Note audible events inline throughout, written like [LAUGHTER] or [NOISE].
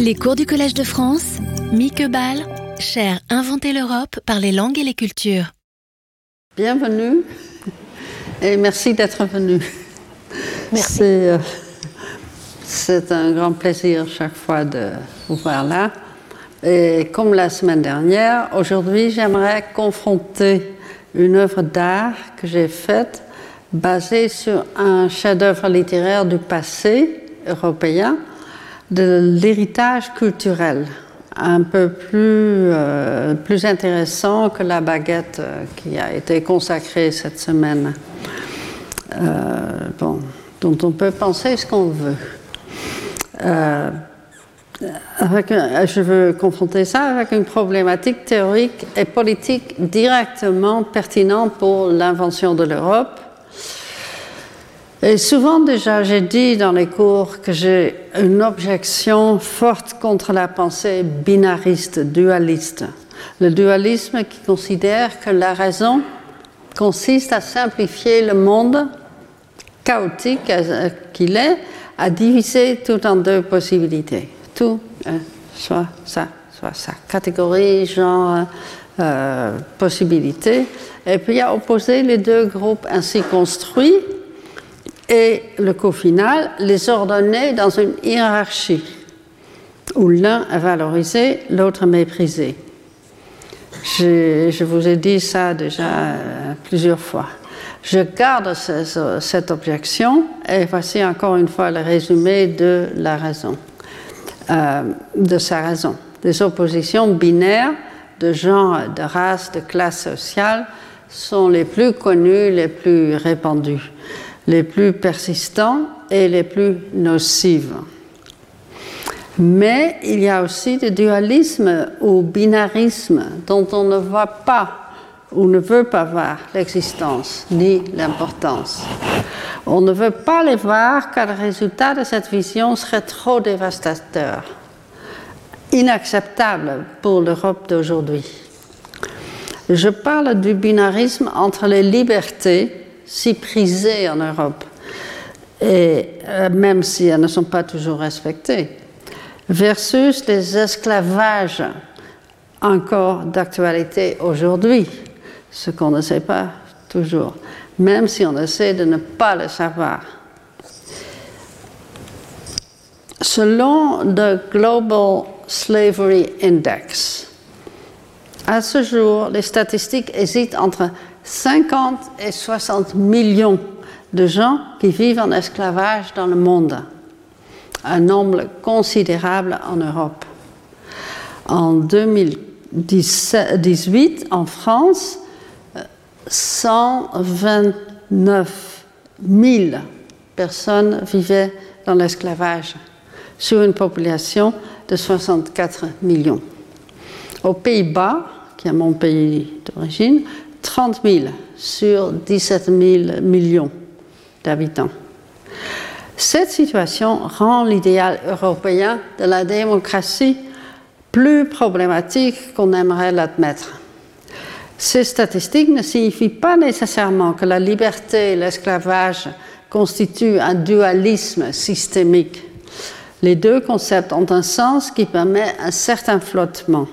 Les cours du Collège de France, Mieke Ball, cher Inventer l'Europe par les langues et les cultures. Bienvenue et merci d'être venu. Merci. C'est, euh, c'est un grand plaisir chaque fois de vous voir là. Et comme la semaine dernière, aujourd'hui j'aimerais confronter une œuvre d'art que j'ai faite basée sur un chef-d'œuvre littéraire du passé européen, de l'héritage culturel, un peu plus, euh, plus intéressant que la baguette euh, qui a été consacrée cette semaine. Euh, bon, dont on peut penser ce qu'on veut. Avec je veux confronter ça avec une problématique théorique et politique directement pertinente pour l'invention de l'Europe. Et souvent déjà, j'ai dit dans les cours que j'ai une objection forte contre la pensée binariste, dualiste. Le dualisme qui considère que la raison consiste à simplifier le monde chaotique euh, qu'il est, à diviser tout en deux possibilités. Tout, euh, soit ça, soit ça. Catégorie, genre, euh, possibilité. Et puis à opposer les deux groupes ainsi construits et le coup final, les ordonner dans une hiérarchie où l'un est valorisé, l'autre méprisé. Je, vous ai dit ça déjà euh, plusieurs fois. Je garde ce- ce- cette objection et voici encore une fois le résumé de la raison, euh, de sa raison. Des oppositions binaires de genre, de race, de classe sociale sont les plus connues, les plus répandues, les plus persistants et les plus nocives. Mais il y a aussi des dualismes ou binarismes dont on ne voit pas ou ne veut pas voir l'existence ni l'importance. On ne veut pas les voir car le résultat de cette vision serait trop dévastateur, inacceptable pour l'Europe d'aujourd'hui. Je parle du binarisme entre les libertés si prisées en Europe, et euh, même si elles ne sont pas toujours respectées, versus les esclavages encore d'actualité aujourd'hui, ce qu'on ne sait pas toujours, même si on essaie de ne pas le savoir. Selon le Global Slavery Index, à ce jour, les statistiques hésitent entre 50 et 60 millions de gens qui vivent en esclavage dans le monde, un nombre considérable en Europe. En 2018, en France, euh, 129 000 personnes vivaient dans l'esclavage sur une population de 64 millions. Aux Pays-Bas, qui est mon pays d'origine, 30 000 sur 17 000 millions d'habitants. Cette situation rend l'idéal européen de la démocratie plus problématique qu'on aimerait l'admettre. Ces statistiques ne signifient pas nécessairement que la liberté et l'esclavage constituent un dualisme systémique. Les deux concepts ont un sens qui permet un certain flottement.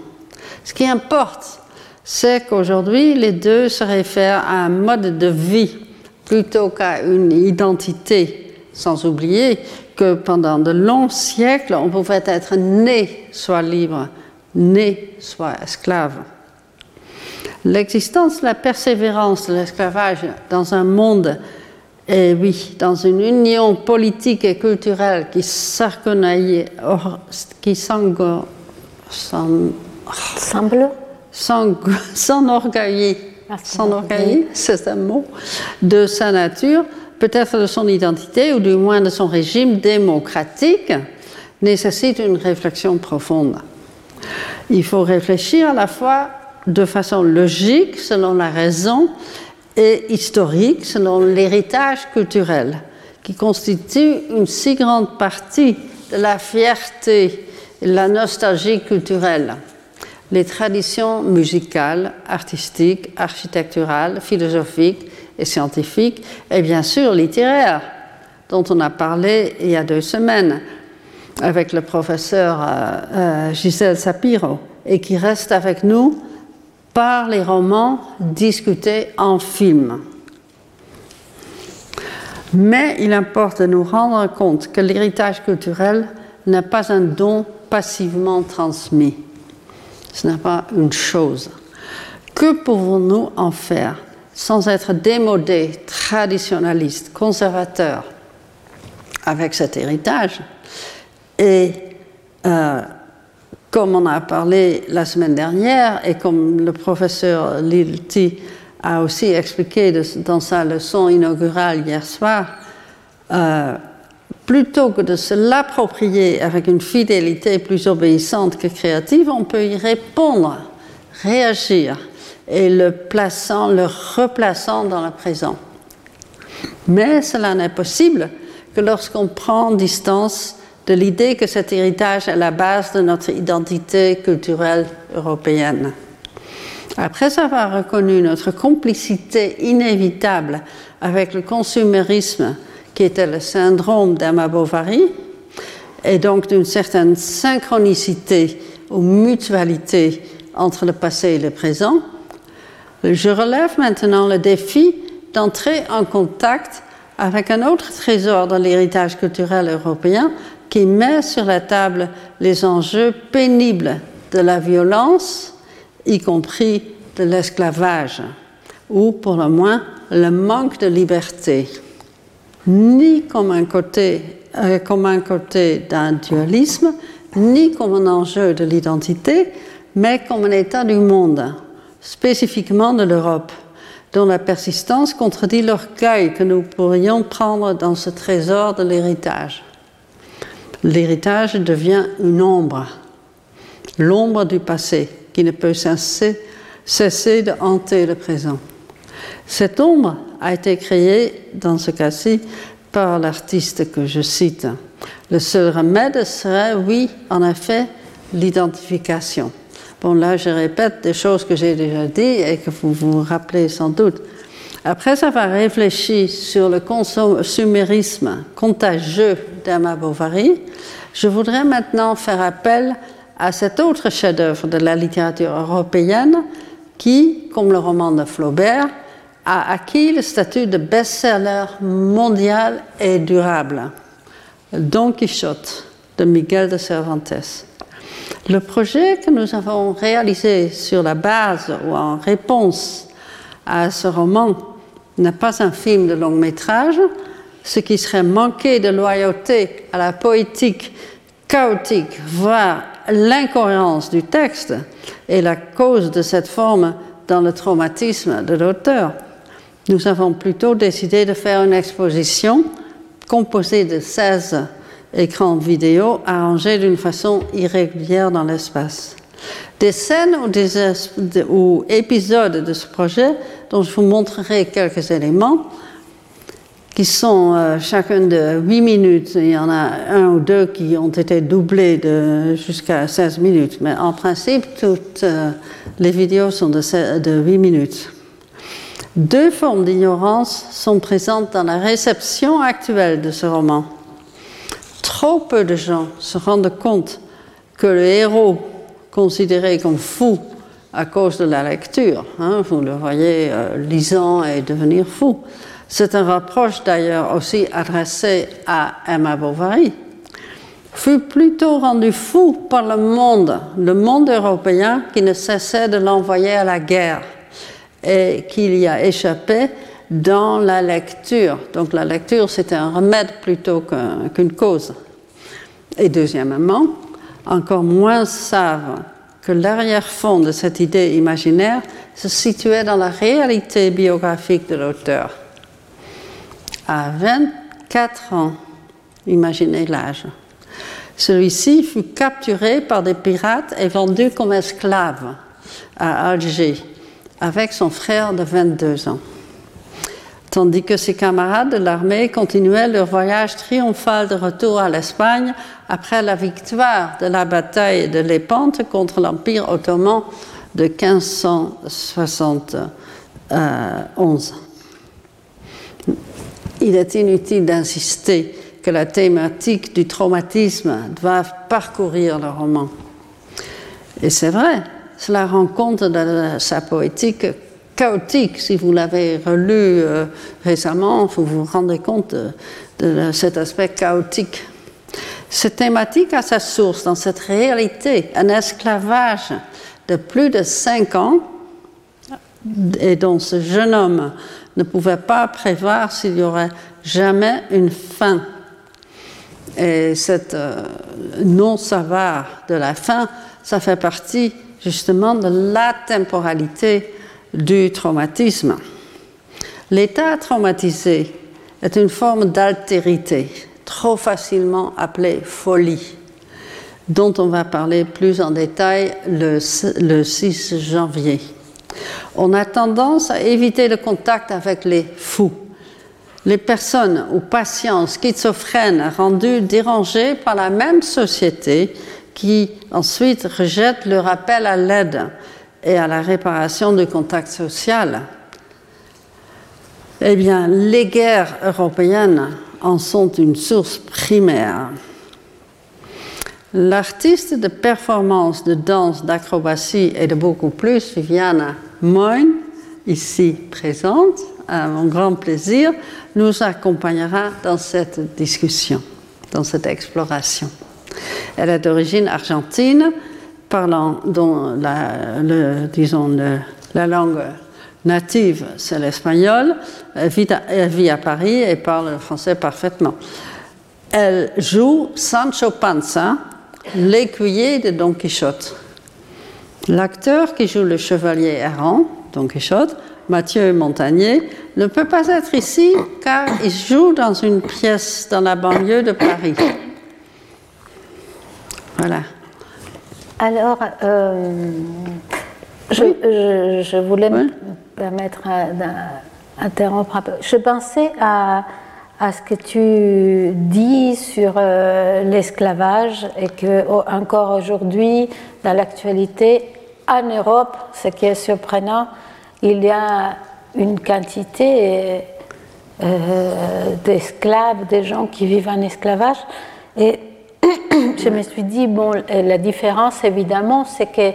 Ce qui importe, c'est qu'aujourd'hui, les deux se réfèrent à un mode de vie plutôt qu'à une identité, sans oublier que pendant de longs siècles, on pouvait être né soit libre, né soit esclave. L'existence, la persévérance de l'esclavage dans un monde, et oui, dans une union politique et culturelle qui s'orgueillait, qui s'engo- s'en- Semble s'en- s'enorgueillit, Ah, s'enorgueillit, c'est un mot, de sa nature, peut-être de son identité ou du moins de son régime démocratique, nécessite une réflexion profonde. Il faut réfléchir à la fois de façon logique, selon la raison, et historique, selon l'héritage culturel, qui constitue une si grande partie de la fierté et de la nostalgie culturelle. Les traditions musicales, artistiques, architecturales, philosophiques et scientifiques, et bien sûr littéraires, dont on a parlé il y a deux semaines. avec le professeur euh, euh, Gisèle Sapiro et qui reste avec nous par les romans discutés en film. Mais il importe de nous rendre compte que l'héritage culturel n'est pas un don passivement transmis. Ce n'est pas une chose. Que pouvons-nous en faire sans être démodés, traditionnalistes, conservateurs avec cet héritage? Et euh, comme on a parlé la semaine dernière et comme le professeur Lilti a aussi expliqué dans sa leçon inaugurale hier soir, euh, plutôt que de se l'approprier avec une fidélité plus obéissante que créative, on peut y répondre, réagir et le plaçant, le replaçant dans le présent. Mais cela n'est possible que lorsqu'on prend distance de l'idée que cet héritage est la base de notre identité culturelle européenne. Après avoir reconnu notre complicité inévitable avec le consumérisme qui était le syndrome d'Emma Bovary, et donc d'une certaine synchronicité ou mutualité entre le passé et le présent, je relève maintenant le défi d'entrer en contact avec un autre trésor de l'héritage culturel européen qui met sur la table les enjeux pénibles de la violence y compris de l'esclavage, ou pour le moins le manque de liberté, ni comme un côté, euh, comme un côté d'un dualisme, ni comme un enjeu de l'identité, mais comme un état du monde, spécifiquement de l'Europe, dont la persistance contredit l'orgueil que nous pourrions prendre dans ce trésor de l'héritage. L'héritage devient une ombre, l'ombre du passé, qui ne peut cesser, cesser de hanter le présent. Cette ombre a été créée, dans ce cas-ci, par l'artiste que je cite. Le seul remède serait, oui, en effet, l'identification. Bon, là, je répète des choses que j'ai déjà dites et que vous vous rappelez sans doute. Après avoir réfléchi sur le consumérisme contagieux d'Emma Bovary, je voudrais maintenant faire appel à cet autre chef-d'œuvre de la littérature européenne qui, comme le roman de Flaubert, a acquis le statut de best-seller mondial et durable, Don Quichotte de Miguel de Cervantes. Le projet que nous avons réalisé sur la base ou en réponse à ce roman n'est pas un film de long métrage, ce qui serait manquer de loyauté à la poétique chaotique, voire l'incohérence du texte est la cause de cette forme dans le traumatisme de l'auteur. Nous avons plutôt décidé de faire une exposition composée de 16 écrans vidéo arrangés d'une façon irrégulière dans l'espace. Des scènes ou, des, épisodes de ce projet dont je vous montrerai quelques éléments qui sont euh, chacun de 8 minutes. Il y en a un ou deux qui ont été doublés de jusqu'à 16 minutes. Mais en principe, toutes euh, les vidéos sont de, de 8 minutes. Deux formes d'ignorance sont présentes dans la réception actuelle de ce roman. Trop peu de gens se rendent compte que le héros, considéré comme fou à cause de la lecture, hein, vous le voyez euh, lisant et devenir fou, c'est un reproche d'ailleurs aussi adressé à Emma Bovary, fut plutôt rendu fou par le monde, le monde européen qui ne cessait de l'envoyer à la guerre et qu'il y a échappé dans la lecture. Donc la lecture, c'était un remède plutôt qu'une cause. Et deuxièmement, encore moins savent que l'arrière-fond de cette idée imaginaire se situait dans la réalité biographique de l'auteur à 24 ans. Imaginez l'âge. Celui-ci fut capturé par des pirates et vendu comme esclave à Alger avec son frère de 22 ans. Tandis que ses camarades de l'armée continuaient leur voyage triomphal de retour à l'Espagne après la victoire de la bataille de Lépante contre l'Empire ottoman de 1571 il est inutile d'insister que la thématique du traumatisme doit parcourir le roman. Et c'est vrai, cela rend compte de sa poétique chaotique. Si vous l'avez relu euh, récemment, vous vous rendez compte de, de cet aspect chaotique. Cette thématique a sa source dans cette réalité, un esclavage de plus de cinq ans et dont ce jeune homme ne pouvait pas prévoir s'il y aurait jamais une fin. Et cette euh, non-savoir de la fin, ça fait partie justement de la temporalité du traumatisme. L'état traumatisé est une forme d'altérité, trop facilement appelée folie, dont on va parler plus en détail le, le 6 janvier. On a tendance à éviter le contact avec les fous les personnes ou patients schizophrènes rendus dérangés par la même société qui ensuite rejettent leur appel à l'aide et à la réparation du contact social. Eh bien, les guerres européennes en sont une source primaire. L'artiste de performance, de danse, d'acrobatie et de beaucoup plus, Viviana Moyne, ici présente, à mon grand plaisir, nous accompagnera dans cette discussion, dans cette exploration. Elle est d'origine argentine, parlant dont la, le, disons, la langue native, c'est l'espagnol. Elle vit, à, elle vit à Paris et parle le français parfaitement. Elle joue Sancho Panza, l'écuyer de Don Quichotte. L'acteur qui joue le chevalier errant, Don Quichotte, Mathieu Montagnier, ne peut pas être ici car il joue dans une pièce dans la banlieue de Paris. Voilà. Alors, euh, je, Oui. je- je voulais me permettre d'interrompre un peu. Je pensais à, à ce que tu dis sur euh, l'esclavage et que oh, encore aujourd'hui, dans l'actualité, en Europe, ce qui est surprenant, il y a une quantité euh, d'esclaves, des gens qui vivent en esclavage. Et [COUGHS] je me suis dit, bon, la différence évidemment, c'est que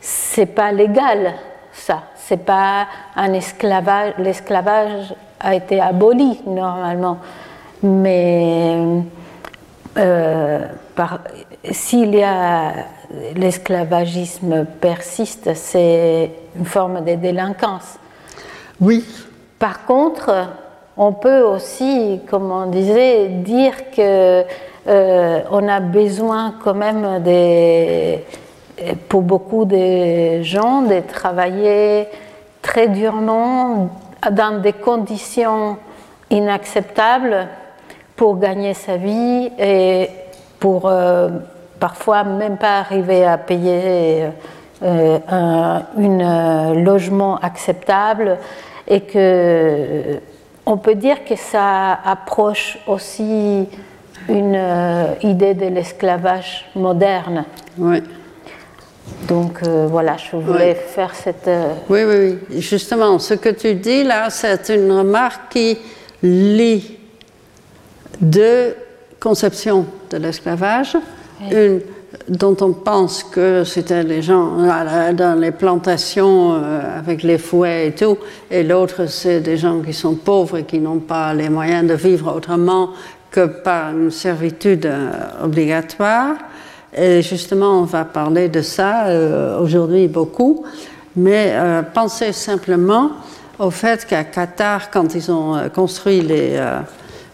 c'est pas légal, ça. C'est pas un esclavage. L'esclavage a été aboli normalement. Mais euh, par- s'il y a l'esclavagisme persiste, c'est une forme de délinquance. Oui, Par contre, on peut aussi, comme on disait, dire que euh, on a besoin quand même pour beaucoup de gens de travailler très durement dans des conditions inacceptables pour gagner sa vie et pour euh, parfois même pas arriver à payer euh, un logement acceptable et que on peut dire que ça approche aussi une euh, idée de l'esclavage moderne. oui. Donc euh, voilà, je voulais faire cette. euh, Oui, oui, oui. Justement, ce que tu dis là, c'est une remarque qui lie deux conceptions de l'esclavage. Une dont on pense que c'était les gens dans les plantations avec les fouets et tout, et l'autre, c'est des gens qui sont pauvres et qui n'ont pas les moyens de vivre autrement que par une servitude euh, obligatoire. Et justement, on va parler de ça euh, aujourd'hui beaucoup, mais euh, pensez simplement au fait qu'à Qatar, quand ils ont construit les,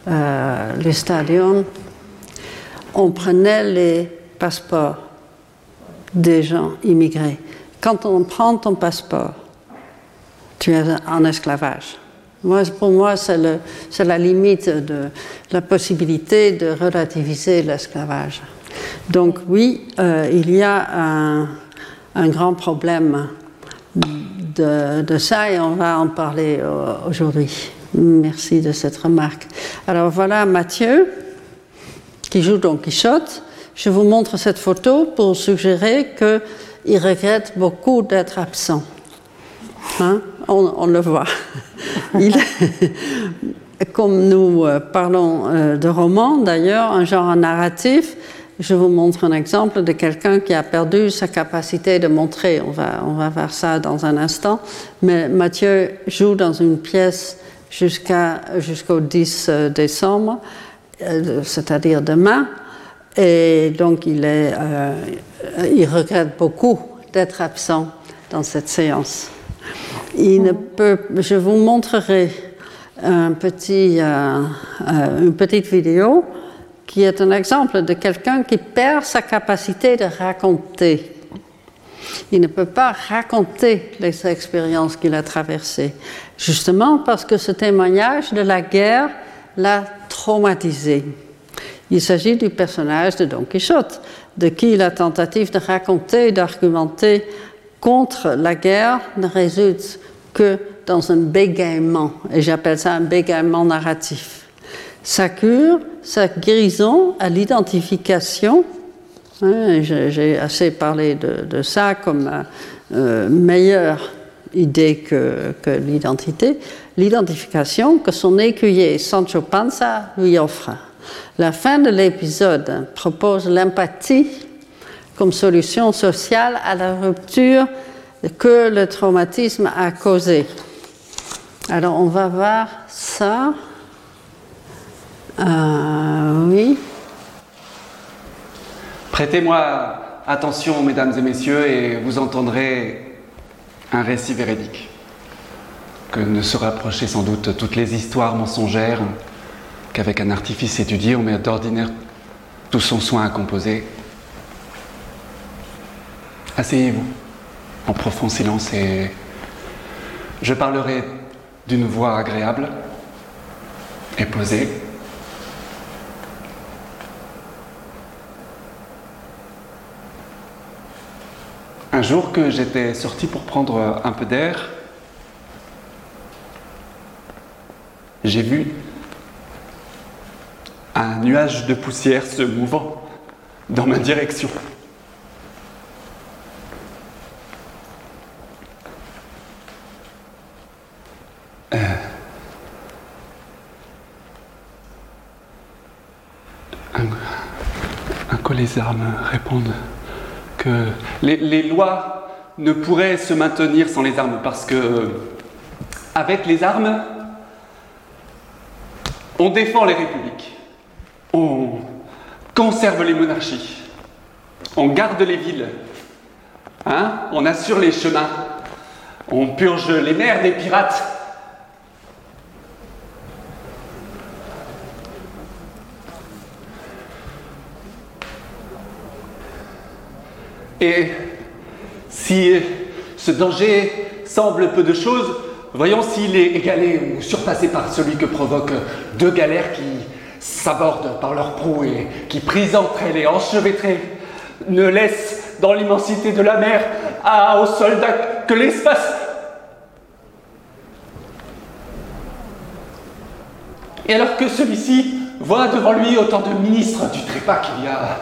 euh, les stadions, on prenait les passeports des gens immigrés. Quand on prend ton passeport, tu es en esclavage. Pour moi, c'est la limite de la possibilité de relativiser l'esclavage. Donc oui, euh, il y a un, grand problème de, ça et on va en parler euh, aujourd'hui. Merci de cette remarque. Alors voilà Mathieu qui joue Don Quichotte. Je vous montre cette photo pour suggérer qu'il regrette beaucoup d'être absent. Hein? on le voit. [LAUGHS] [LAUGHS] Comme nous euh, parlons euh, de roman, d'ailleurs, un genre narratif, je vous montre un exemple de quelqu'un qui a perdu sa capacité de montrer. On va, on va voir ça dans un instant. Mais Mathieu joue dans une pièce jusqu'à, jusqu'au 10 euh, décembre, c'est-à-dire demain. Et donc, il, est, il regrette beaucoup d'être absent dans cette séance. Je vous montrerai euh, euh, une petite vidéo qui est un exemple de quelqu'un qui perd sa capacité de raconter. Il ne peut pas raconter les expériences qu'il a traversées, justement parce que ce témoignage de la guerre l'a traumatisé. Il s'agit du personnage de Don Quichotte, de qui la tentative de raconter, d'argumenter contre la guerre ne résulte que dans un bégaiement, et j'appelle ça un bégaiement narratif. Sa cure, sa guérison à l'identification, hein, j'ai assez parlé de, ça comme euh, meilleure idée que, que l'identité, l'identification que son écuyer Sancho Panza lui offre. La fin de l'épisode propose l'empathie solution sociale à la rupture que le traumatisme a causée. Alors on va voir ça. Euh, oui. Prêtez-moi attention, mesdames et messieurs, et vous entendrez un récit véridique que ne se rapprochaient sans doute toutes les histoires mensongères qu'avec un artifice étudié on met d'ordinaire tout son soin à composer. Asseyez-vous en profond silence et je parlerai d'une voix agréable et posée. Un jour que j'étais sorti pour prendre un peu d'air, j'ai vu un nuage de poussière se mouvant dans ma direction. Les armes répondent que les, lois ne pourraient se maintenir sans les armes parce que avec les armes, on défend les républiques, on conserve les monarchies, on garde les villes, hein, on assure les chemins, on purge les mers des pirates. Et si ce danger semble peu de choses, voyons s'il est égalé ou surpassé par celui que provoquent deux galères qui s'abordent par leurs proue et qui, prises entre elles et enchevêtrées, ne laissent dans l'immensité de la mer à, aux soldats que l'espace. Et alors que celui-ci voit devant lui autant de ministres du trépas qu'il y a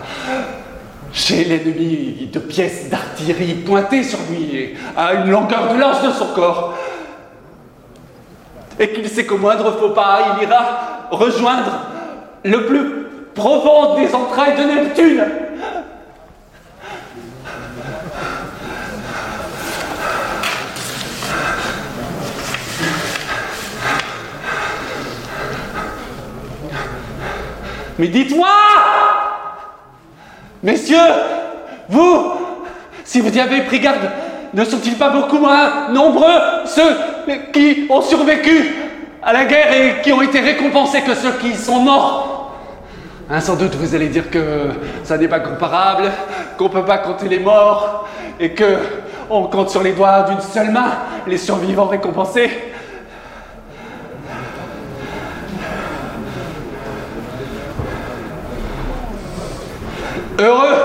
chez l'ennemi de pièces d'artillerie pointées sur lui à une longueur de lance de son corps. Et qu'il sait qu'au moindre faux pas, il ira rejoindre le plus profond des entrailles de Neptune. Mais dites-moi Messieurs, vous, si vous y avez pris garde, ne sont-ils pas beaucoup moins nombreux ceux qui ont survécu à la guerre et qui ont été récompensés que ceux qui sont morts? Hein, Sans doute vous allez dire que ça n'est pas comparable, qu'on ne peut pas compter les morts et que on compte sur les doigts d'une seule main les survivants récompensés. Heureux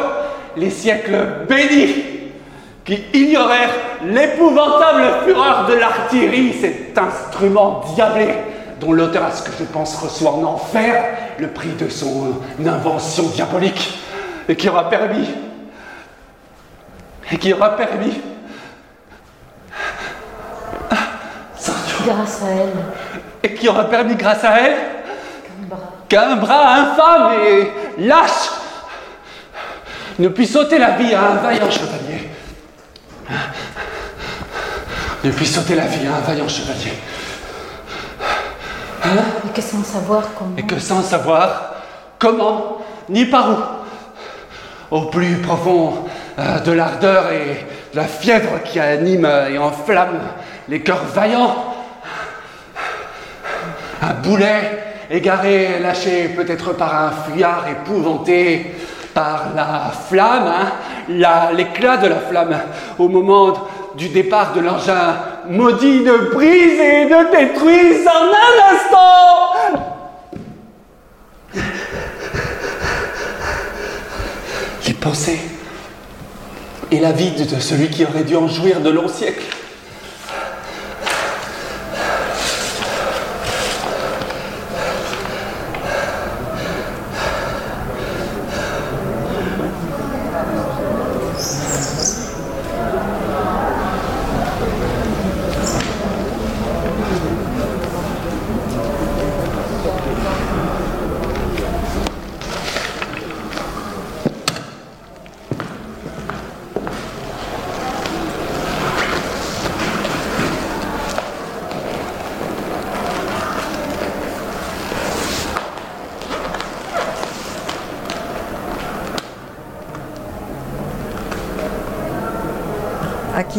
les siècles bénis qui ignorèrent l'épouvantable fureur de l'artillerie, cet instrument diablé dont l'auteur, à ce que je pense, reçoit en enfer le prix de son invention diabolique et qui aura permis et qui aura permis grâce à elle. et qui aura permis grâce à elle qu'un bras infâme et lâche ne puisse ôter la vie à un vaillant chevalier. Ne puisse ôter la vie à un vaillant chevalier. Hein? Et que sans savoir comment. Et que sans savoir comment, ni par où, au plus profond euh, de l'ardeur et de la fièvre qui anime et enflamme les cœurs vaillants, un boulet égaré, lâché peut-être par un fuyard épouvanté par la flamme, hein, l'éclat de la flamme au moment du départ de l'engin maudit ne brise et ne détruise en un instant. Les pensées et la vie de celui qui aurait dû en jouir de longs siècles.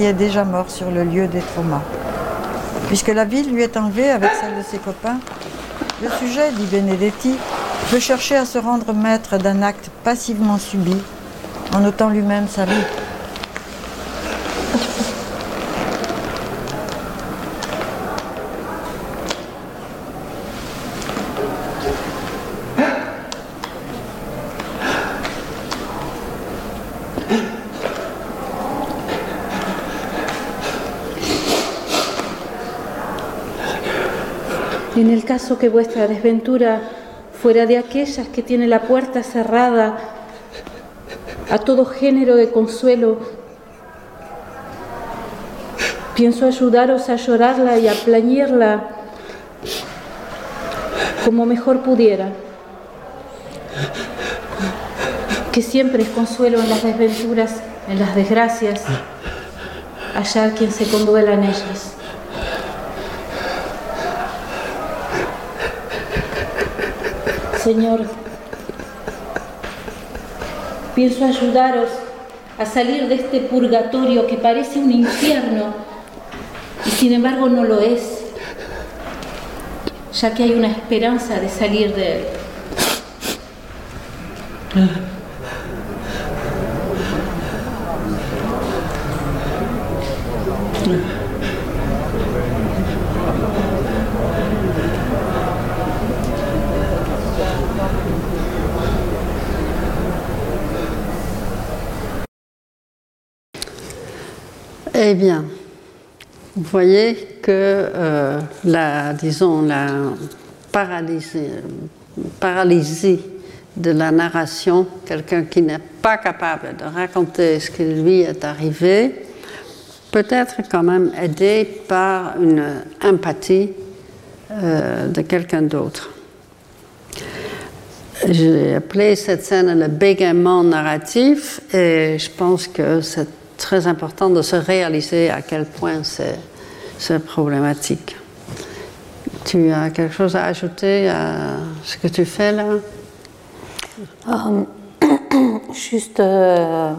Est déjà mort sur le lieu des traumas. Puisque la ville lui est enlevée avec celle de ses copains, le sujet, dit Benedetti, peut chercher à se rendre maître d'un acte passivement subi en ôtant lui-même sa vie. En el caso que vuestra desventura fuera de aquellas que tiene la puerta cerrada a todo género de consuelo, pienso ayudaros a llorarla y a plañirla como mejor pudiera. Que siempre es consuelo en las desventuras, en las desgracias, hallar quien se conduela en ellas. Señor. Pienso ayudaros a salir de este purgatorio que parece un infierno y sin embargo no lo es, ya que hay una esperanza de salir de él. Eh bien, vous voyez que euh, la, disons, la paralysie, de la narration, quelqu'un qui n'est pas capable de raconter ce qui lui est arrivé, peut être quand même aidé par une empathie euh, de quelqu'un d'autre. J'ai appelé cette scène le bégaiement narratif et je pense que c'est très important de se réaliser à quel point c'est problématique. Tu as quelque chose à ajouter à ce que tu fais là? Euh, [COUGHS] Juste, euh,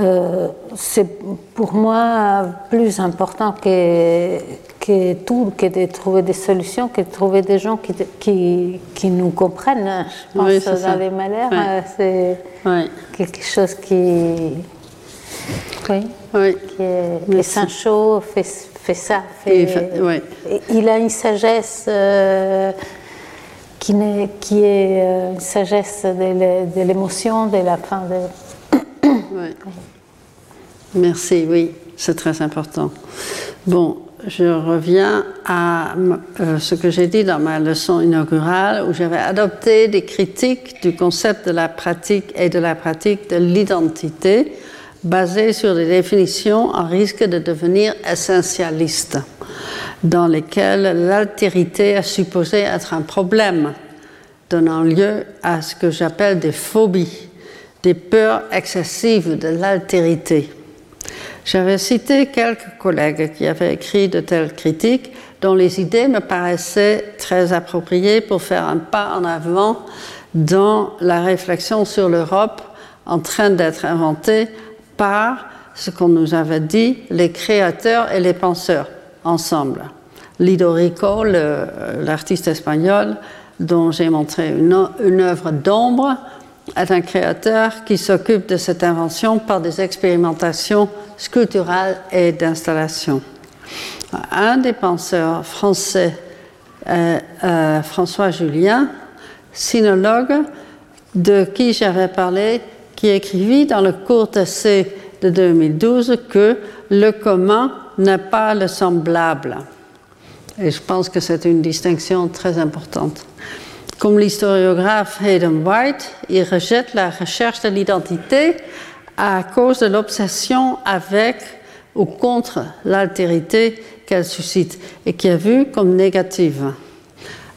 euh, c'est pour moi plus important que, que tout, que de trouver des solutions, que de trouver des gens qui, qui, qui nous comprennent. Je pense oui, dans les malheurs, c'est quelque chose qui oui. oui. Qui Saint-Chaud fait, fait, ça. Il a une sagesse euh, qui, est, qui est euh, une sagesse de l'émotion, de la fin. De... [COUGHS] Merci, oui, c'est très important. Bon, je reviens à euh, ce que j'ai dit dans ma leçon inaugurale où j'avais adopté des critiques du concept de la pratique et de la pratique de l'identité basées sur des définitions à risque de devenir essentialistes, dans lesquelles l'altérité est supposée être un problème, donnant lieu à ce que j'appelle des phobies, des peurs excessives de l'altérité. J'avais cité quelques collègues qui avaient écrit de telles critiques dont les idées me paraissaient très appropriées pour faire un pas en avant dans la réflexion sur l'Europe en train d'être inventée par ce qu'on nous avait dit, les créateurs et les penseurs ensemble. Lido Rico, l'artiste espagnol dont j'ai montré une, œuvre d'ombre, est un créateur qui s'occupe de cette invention par des expérimentations sculpturales et d'installation. Un des penseurs français, euh, euh, François Julien, sinologue, de qui j'avais parlé, qui écrivit dans le court essai de 2012 que le commun n'est pas le semblable. Et je pense que c'est une distinction très importante. Comme l'historiographe Hayden White, il rejette la recherche de l'identité à cause de l'obsession avec ou contre l'altérité qu'elle suscite et qui est vue comme négative.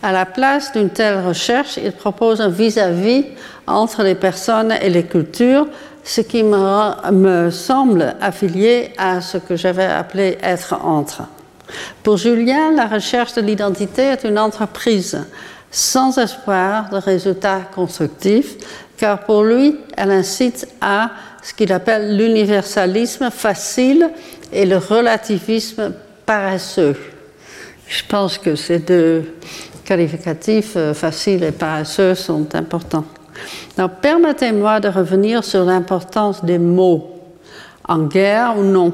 À la place d'une telle recherche, il propose un vis-à-vis entre les personnes et les cultures, ce qui me, semble affilié à ce que j'avais appelé être entre. Pour Julien, la recherche de l'identité est une entreprise sans espoir de résultats constructifs, car pour lui, elle incite à ce qu'il appelle l'universalisme facile et le relativisme paresseux. Je pense que ces deux qualificatifs, euh, facile et paresseux, sont importants. Permettez-moi de revenir sur l'importance des mots, en guerre ou non,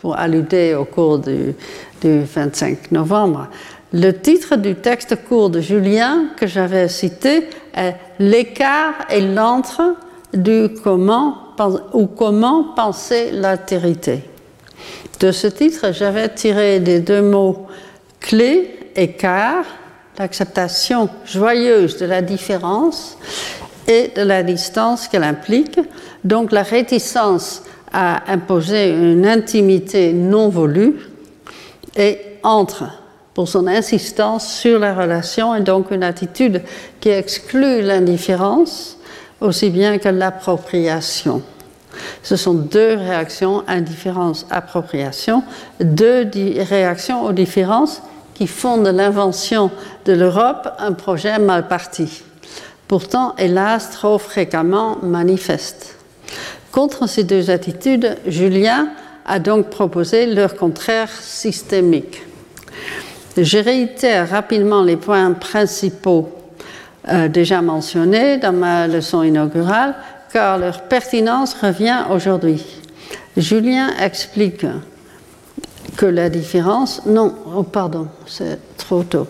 pour alluder au cours du, du 25 novembre. Le titre du texte court de Julien que j'avais cité est L'écart et l'entre du comment ou comment penser l'altérité. De ce titre, j'avais tiré des deux mots clés, écart, l'acceptation joyeuse de la différence et de la distance qu'elle implique, donc la réticence à imposer une intimité non voulue, et entre pour son insistance sur la relation et donc une attitude qui exclut l'indifférence aussi bien que l'appropriation. Ce sont deux réactions, indifférence, appropriation, deux réactions aux différences qui font de l'invention de l'Europe un projet mal parti, pourtant hélas trop fréquemment manifeste. Contre ces deux attitudes, Julien a donc proposé leur contraire systémique. Je réitère rapidement les points principaux euh, déjà mentionnés dans ma leçon inaugurale, car leur pertinence revient aujourd'hui. Julien explique que la différence, non, oh, pardon, c'est trop tôt.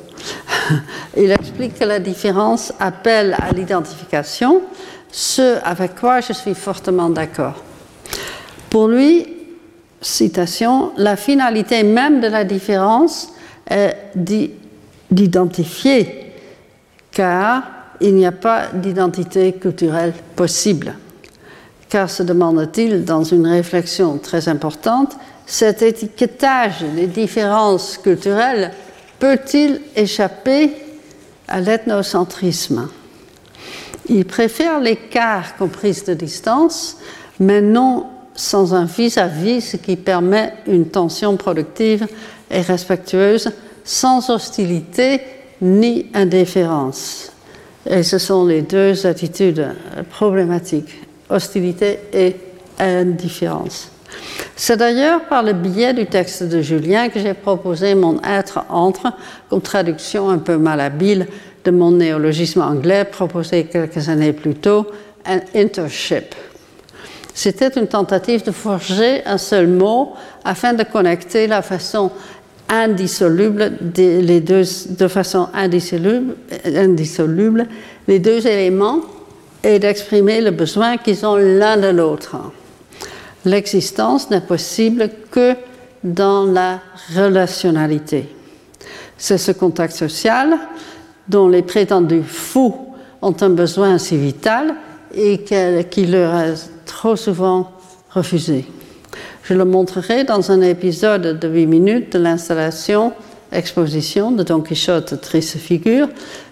Il explique que la différence appelle à l'identification, ce avec quoi je suis fortement d'accord. Pour lui, citation, la finalité même de la différence est d'identifier, car il n'y a pas d'identité culturelle possible. Car se demande-t-il dans une réflexion très importante, cet étiquetage des différences culturelles peut-il échapper à l'ethnocentrisme? Il préfère l'écart compris de distance, mais non sans un vis-à-vis, ce qui permet une tension productive et respectueuse, sans hostilité ni indifférence. Et ce sont les deux attitudes problématiques, hostilité et indifférence. C'est d'ailleurs par le biais du texte de Julien que j'ai proposé mon être entre, comme traduction un peu malhabile de mon néologisme anglais proposé quelques années plus tôt, un internship. C'était une tentative de forger un seul mot afin de connecter la façon indissoluble, les deux, de façon indissoluble, indissoluble les deux éléments et d'exprimer le besoin qu'ils ont l'un de l'autre. L'existence n'est possible que dans la relationnalité. C'est ce contact social dont les prétendus fous ont un besoin si vital et qui leur est trop souvent refusé. Je le montrerai dans un épisode de 8 minutes de l'installation exposition de Don Quichotte Triste Figure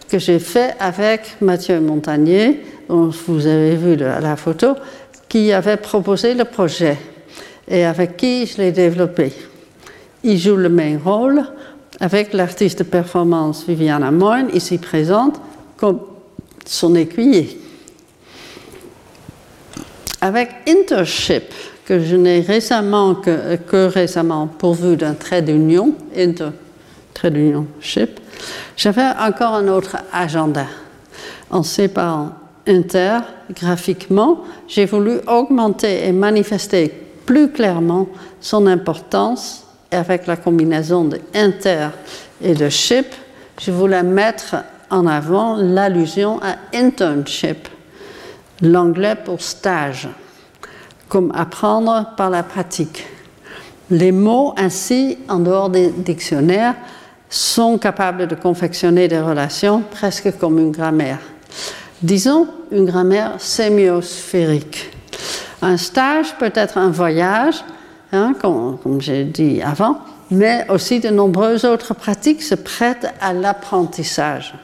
que j'ai fait avec Mathieu Montagnier, dont vous avez vu la photo, qui avait proposé le projet et avec qui je l'ai développé. Il joue le même rôle avec l'artiste de performance Viviana Moine, ici présente, comme son écuyer. Avec Intership, que je n'ai récemment que, récemment pourvu d'un trait d'union, Inter, trait d'union, ship, j'avais encore un autre agenda. En séparant Inter graphiquement, j'ai voulu augmenter et manifester plus clairement son importance avec la combinaison de inter et de ship, je voulais mettre en avant l'allusion à internship, l'anglais pour stage, comme apprendre par la pratique. Les mots ainsi, en dehors des dictionnaires, sont capables de confectionner des relations presque comme une grammaire. Disons une grammaire sémiosphérique. Un stage peut être un voyage, hein, comme, comme j'ai dit avant, mais aussi de nombreuses autres pratiques se prêtent à l'apprentissage.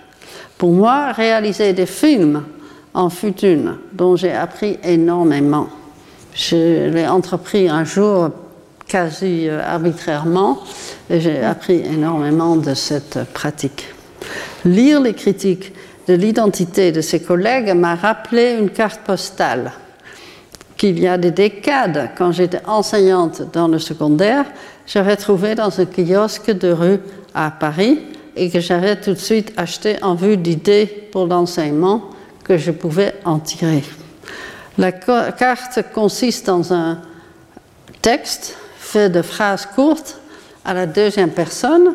Pour moi, réaliser des films en fut une dont j'ai appris énormément. Je l'ai entrepris un jour quasi euh, arbitrairement et j'ai appris énormément de cette pratique. Lire les critiques de l'identité de ses collègues m'a rappelé une carte postale qu'il y a des décades, quand j'étais enseignante dans le secondaire, j'avais trouvé dans un kiosque de rue à Paris et que j'avais tout de suite acheté en vue d'idées pour l'enseignement que je pouvais en tirer. La carte consiste dans un texte fait de phrases courtes à la deuxième personne,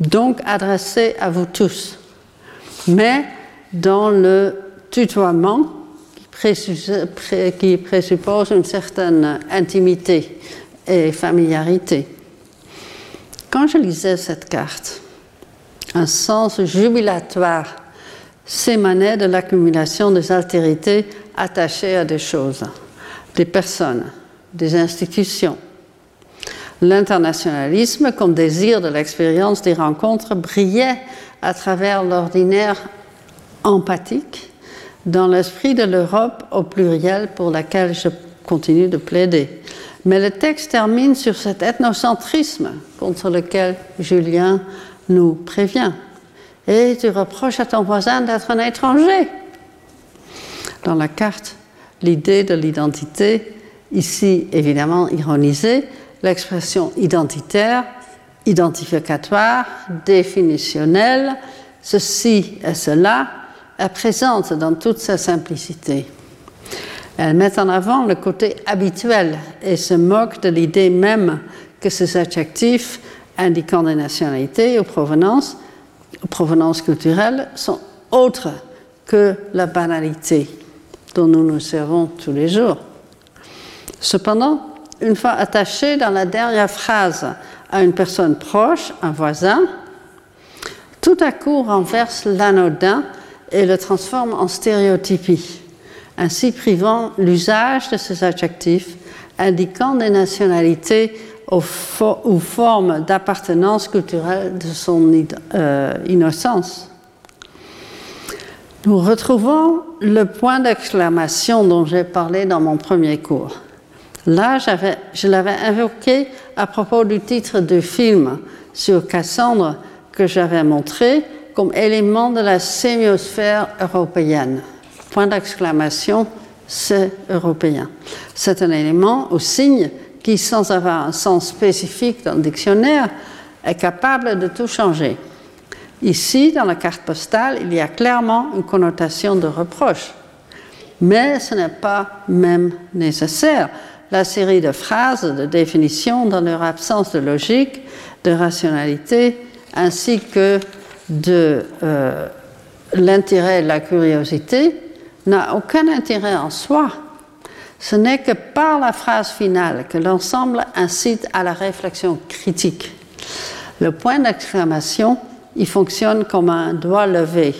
donc adressé à vous tous, mais dans le tutoiement qui présuppose une certaine intimité et familiarité. Quand je lisais cette carte, un sens jubilatoire s'émanait de l'accumulation des altérités attachées à des choses, des personnes, des institutions. L'internationalisme, comme désir de l'expérience des rencontres, brillait à travers l'ordinaire empathique dans l'esprit de l'Europe au pluriel pour laquelle je continue de plaider. Mais le texte termine sur cet ethnocentrisme contre lequel Julien nous prévient. Et tu reproches à ton voisin d'être un étranger. Dans la carte, l'idée de l'identité, ici évidemment ironisée, l'expression identitaire, identificatoire, définitionnelle, ceci et cela, est présente dans toute sa simplicité. Elle met en avant le côté habituel et se moque de l'idée même que ces adjectifs indiquant des nationalités ou provenances, provenances culturelles sont autres que la banalité dont nous nous servons tous les jours. Cependant, une fois attaché dans la dernière phrase à une personne proche, un voisin, tout à coup renverse l'anodin et le transforme en stéréotypie, ainsi privant l'usage de ces adjectifs indiquant des nationalités ou formes d'appartenance culturelle de son euh, innocence. Nous retrouvons le point d'exclamation dont j'ai parlé dans mon premier cours. Là, je l'avais invoqué à propos du titre du film sur Cassandre que j'avais montré comme élément de la sémiosphère européenne. Point d'exclamation, c'est européen. C'est un élément ou signe qui, sans avoir un sens spécifique dans le dictionnaire, est capable de tout changer. Ici, dans la carte postale, il y a clairement une connotation de reproche. Mais ce n'est pas même nécessaire. La série de phrases, de définitions, dans leur absence de logique, de rationalité, ainsi que de euh, l'intérêt et la curiosité n'a aucun intérêt en soi. Ce n'est que par la phrase finale que l'ensemble incite à la réflexion critique. Le point d'exclamation, il fonctionne comme un doigt levé.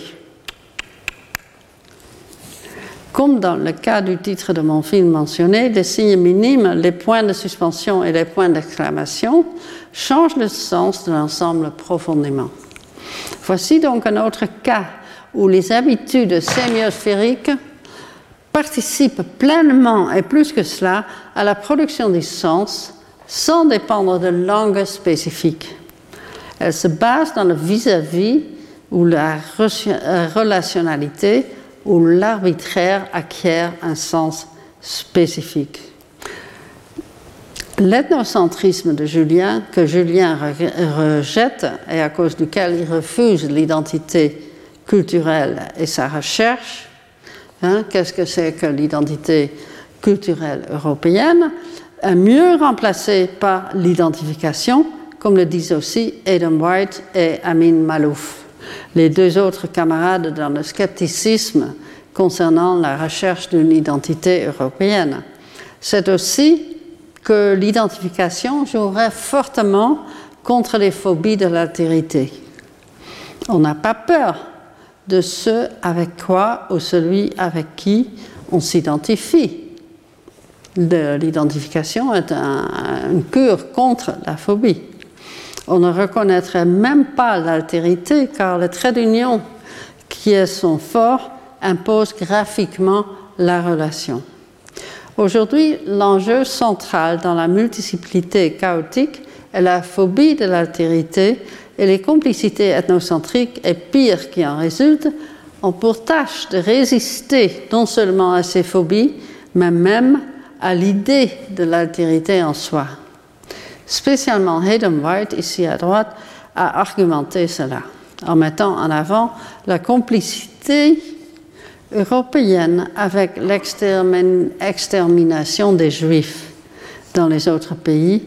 Comme dans le cas du titre de mon film mentionné, les signes minimes, les points de suspension et les points d'exclamation changent le sens de l'ensemble profondément. Voici donc un autre cas où les habitudes sémiosphériques participent pleinement et plus que cela à la production des sens sans dépendre de langues spécifiques. Elles se basent dans le vis-à-vis ou la euh, relationnalité où l'arbitraire acquiert un sens spécifique. L'ethnocentrisme de Julien, que Julien rejette et à cause duquel il refuse l'identité culturelle et sa recherche, hein, qu'est-ce que c'est que l'identité culturelle européenne, est mieux remplacé par l'identification, comme le disent aussi Adam White et Amin Malouf, les deux autres camarades dans le scepticisme concernant la recherche d'une identité européenne. C'est aussi que l'identification jouerait fortement contre les phobies de l'altérité. On n'a pas peur de ce avec quoi ou celui avec qui on s'identifie. L'identification est un, une cure contre la phobie. On ne reconnaîtrait même pas l'altérité car le trait d'union qui est son fort impose graphiquement la relation. Aujourd'hui, l'enjeu central dans la multiplicité chaotique est la phobie de l'altérité et les complicités ethnocentriques et pires qui en résultent ont pour tâche de résister non seulement à ces phobies, mais même à l'idée de l'altérité en soi. Spécialement Hayden White, ici à droite, a argumenté cela en mettant en avant la complicité européenne avec l'extermination des Juifs dans les autres pays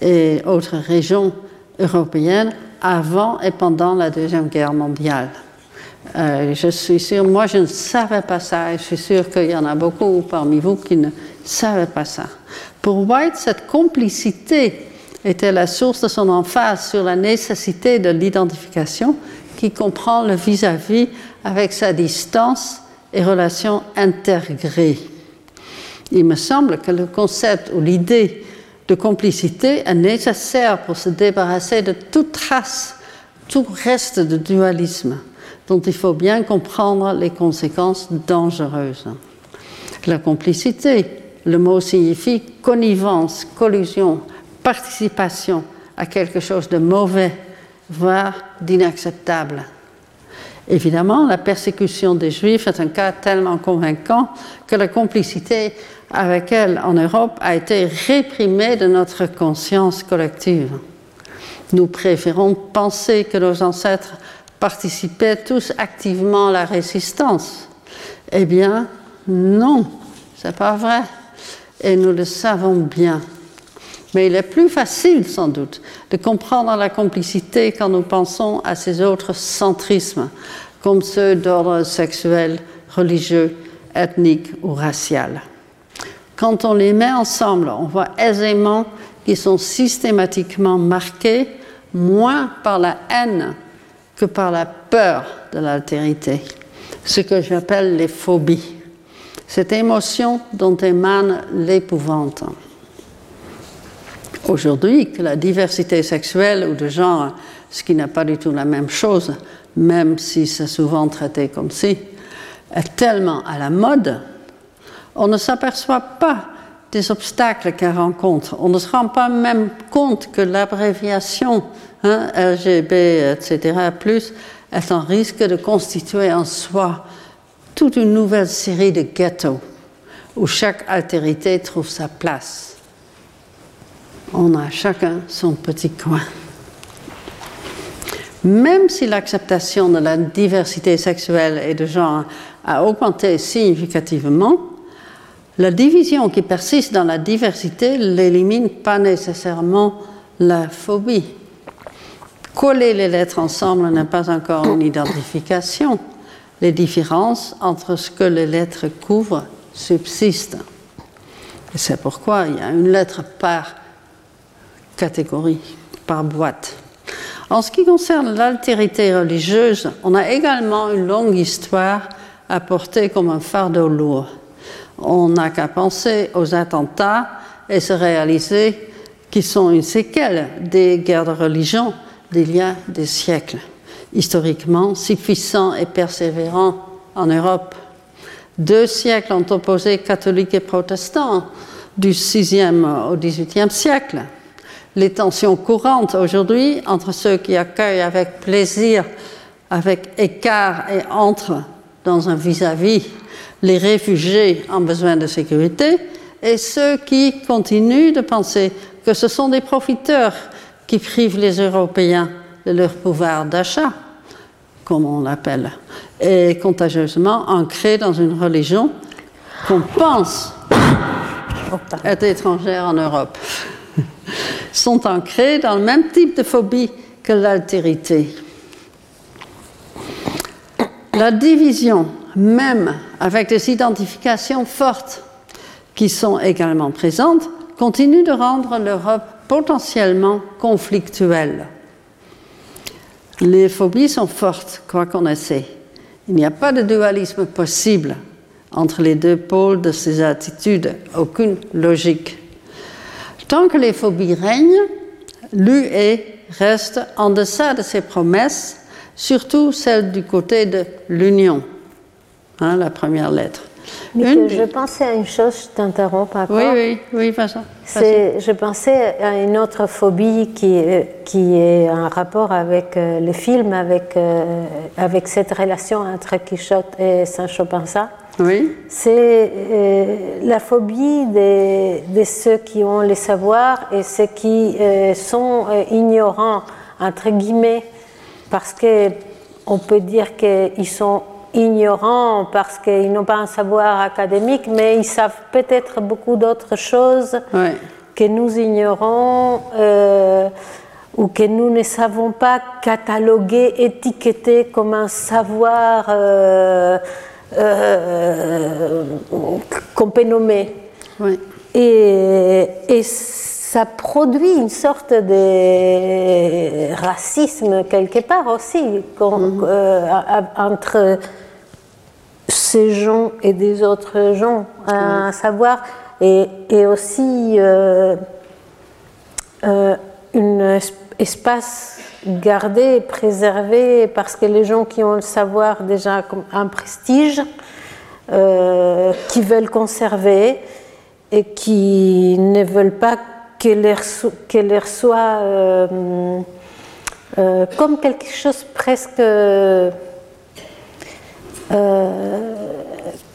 et autres régions européennes avant et pendant la Deuxième Guerre mondiale. Euh, je suis sûre, moi je ne savais pas ça et je suis sûre qu'il y en a beaucoup parmi vous qui ne savaient pas ça. Pour White, cette complicité était la source de son emphase sur la nécessité de l'identification qui comprend le vis-à-vis -vis avec sa distance et relations intégrées. Il me semble que le concept ou l'idée de complicité est nécessaire pour se débarrasser de toute trace, tout reste de dualisme, dont il faut bien comprendre les conséquences dangereuses. La complicité, le mot signifie connivence, collusion, participation à quelque chose de mauvais, voire d'inacceptable. Évidemment, la persécution des Juifs est un cas tellement convaincant que la complicité avec elle en Europe a été réprimée de notre conscience collective. Nous préférons penser que nos ancêtres participaient tous activement à la résistance. Eh bien, non, c'est pas vrai. Et nous le savons bien. Mais il est plus facile, sans doute, de comprendre la complicité quand nous pensons à ces autres centrismes, comme ceux d'ordre sexuel, religieux, ethnique ou racial. Quand on les met ensemble, on voit aisément qu'ils sont systématiquement marqués moins par la haine que par la peur de l'altérité, ce que j'appelle les phobies, cette émotion dont émane l'épouvante. Aujourd'hui, que la diversité sexuelle ou de genre, ce qui n'est pas du tout la même chose, même si c'est souvent traité comme si, est tellement à la mode, on ne s'aperçoit pas des obstacles qu'elle rencontre. On ne se rend pas même compte que l'abréviation hein, LGB, etc., est en risque de constituer en soi toute une nouvelle série de ghettos où chaque altérité trouve sa place. On a chacun son petit coin. Même si l'acceptation de la diversité sexuelle et de genre a augmenté significativement, la division qui persiste dans la diversité n'élimine pas nécessairement la phobie. Coller les lettres ensemble n'est pas encore une identification. Les différences entre ce que les lettres couvrent subsistent. C'est pourquoi il y a une lettre par catégorie, par boîte. En ce qui concerne l'altérité religieuse, on a également une longue histoire à porter comme un fardeau lourd. On n'a qu'à penser aux attentats et se réaliser qu'ils sont une séquelle des guerres de religion d'il y a des siècles, historiquement si puissants et persévérants en Europe. Deux siècles ont opposé catholiques et protestants du 6e au 18e siècle. Les tensions courantes aujourd'hui entre ceux qui accueillent avec plaisir, avec écart et entrent dans un vis-à-vis les réfugiés en besoin de sécurité et ceux qui continuent de penser que ce sont des profiteurs qui privent les Européens de leur pouvoir d'achat, comme on l'appelle, et contagieusement ancrés dans une religion qu'on pense être étrangère en Europe, sont ancrés dans le même type de phobie que l'altérité. La division, même avec des identifications fortes qui sont également présentes, continue de rendre l'Europe potentiellement conflictuelle. Les phobies sont fortes, quoi qu'on essaie. Il n'y a pas de dualisme possible entre les deux pôles de ces attitudes, aucune logique. Tant que les phobies règnent, l'UE reste en deçà de ses promesses surtout celle du côté de l'union, hein, la première lettre. je pensais à une chose, je t'interromps pas. Oui, oui, oui, pas ça. Je pensais à une autre phobie qui, qui est en rapport avec euh, le film, avec, euh, avec cette relation entre Quichotte et Sancho Panza. Oui. C'est euh, la phobie de, ceux qui ont le savoir et ceux qui sont ignorants, entre guillemets parce qu'on peut dire qu'ils sont ignorants parce qu'ils n'ont pas un savoir académique, mais ils savent peut-être beaucoup d'autres choses que nous ignorons euh, ou que nous ne savons pas cataloguer, étiqueter comme un savoir euh, qu'on peut nommer. Et, et ça produit une sorte de racisme quelque part aussi mhm. euh, entre ces gens et des autres gens, à savoir, et, aussi euh, euh, un espace gardé, préservé, parce que les gens qui ont le savoir déjà comme un prestige, qui veulent conserver et qui ne veulent pas qu'elle leur soit euh, euh, comme quelque chose presque euh,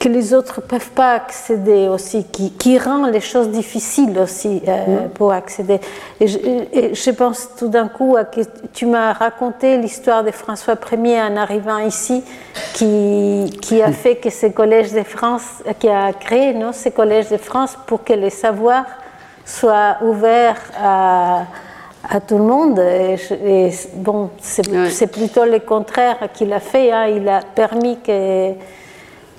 que les autres ne peuvent pas accéder aussi, qui, rend les choses difficiles aussi mm. pour accéder. Et je, pense tout d'un coup à que tu m'as raconté l'histoire de François Ier en arrivant ici, qui, qui a mm. fait que ces collèges de France, qui a créé non, ces collèges de France pour que les savoirs soit ouvert à, à tout le monde. Et, bon, c'est plutôt le contraire qu'il a fait. Hein. Il a permis que,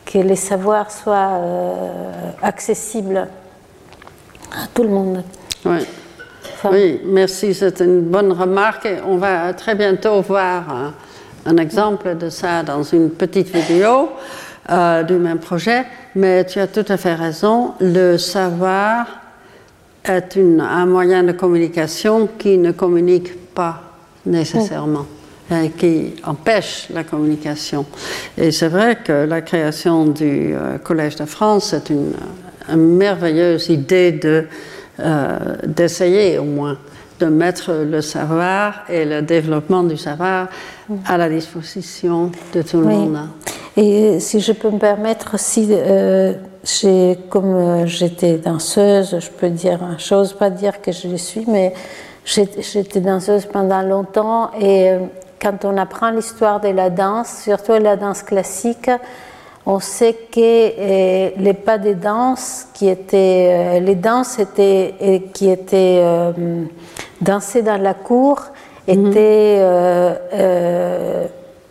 que les savoirs soient euh, accessibles à tout le monde. Oui. oui, merci, c'est une bonne remarque. On va très bientôt voir un, exemple de ça dans une petite vidéo euh, du même projet. Mais tu as tout à fait raison, le savoir est un moyen de communication qui ne communique pas nécessairement, et qui empêche la communication. Et c'est vrai que la création du euh, Collège de France est une, merveilleuse idée de, euh, d'essayer au moins de mettre le savoir et le développement du savoir à la disposition de tout le monde. Et si je peux me permettre aussi, euh, comme euh, j'étais danseuse, je peux dire une chose, pas dire que je le suis, mais j'étais danseuse pendant longtemps et euh, quand on apprend l'histoire de la danse, surtout la danse classique, on sait que euh, les pas de danse qui étaient, les danses étaient, qui étaient dansées dans la cour mhm. étaient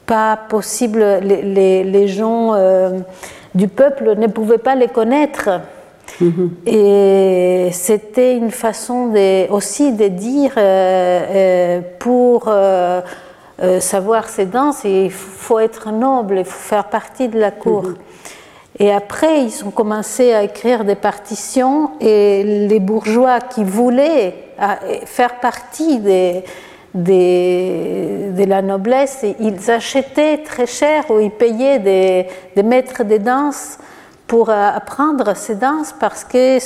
pas possibles. Les, les gens du peuple ne pouvait pas les connaître. Mhm. Et c'était une façon de, aussi de dire euh, euh, pour euh, savoir ces danses, il faut être noble, il faut faire partie de la cour. Et après, ils ont commencé à écrire des partitions et les bourgeois qui voulaient faire partie des, des- de la noblesse, ils achetaient très cher ou ils payaient des, des maîtres de danse pour euh, apprendre ces danses parce que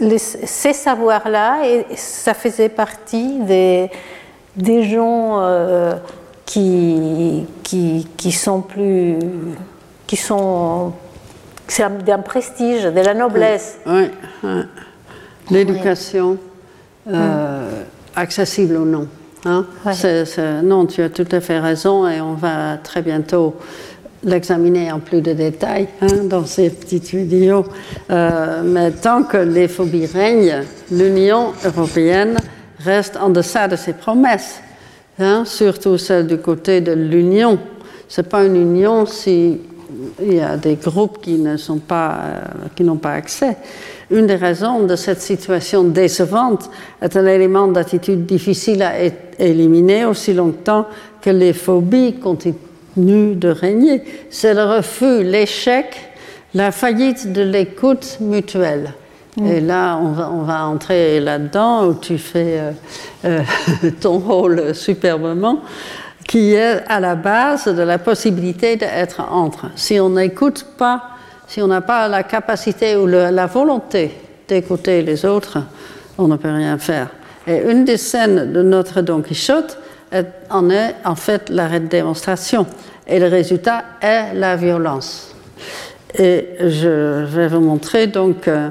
les- ces savoirs-là, ça faisait partie des, des gens euh, qui, qui, qui sont plus. qui sont. c'est d'un prestige, de la noblesse. Oui, oui. L'éducation, euh, accessible ou non. hein. Non, tu as tout à fait raison et on va très bientôt l'examiner en plus de détails hein, dans ces petites vidéos. Euh, mais tant que les phobies règnent, l'Union européenne reste en deçà de ses promesses, hein, surtout celle du côté de l'Union. C'est pas une union si il y a des groupes qui ne sont pas, euh, qui n'ont pas accès. Une des raisons de cette situation décevante est un élément d'attitude difficile à éliminer aussi longtemps que les phobies continuent de régner. C'est le refus, l'échec, la faillite de l'écoute mutuelle. Et là, on va, entrer là-dedans où tu fais euh, euh, [LAUGHS] ton rôle superbement, qui est à la base de la possibilité d'être entre. Si on n'écoute pas, si on n'a pas la capacité ou la volonté d'écouter les autres, on ne peut rien faire. Et une des scènes de notre Don Quichotte en est en fait la démonstration. Et le résultat est la violence. Et je vais vous montrer donc euh,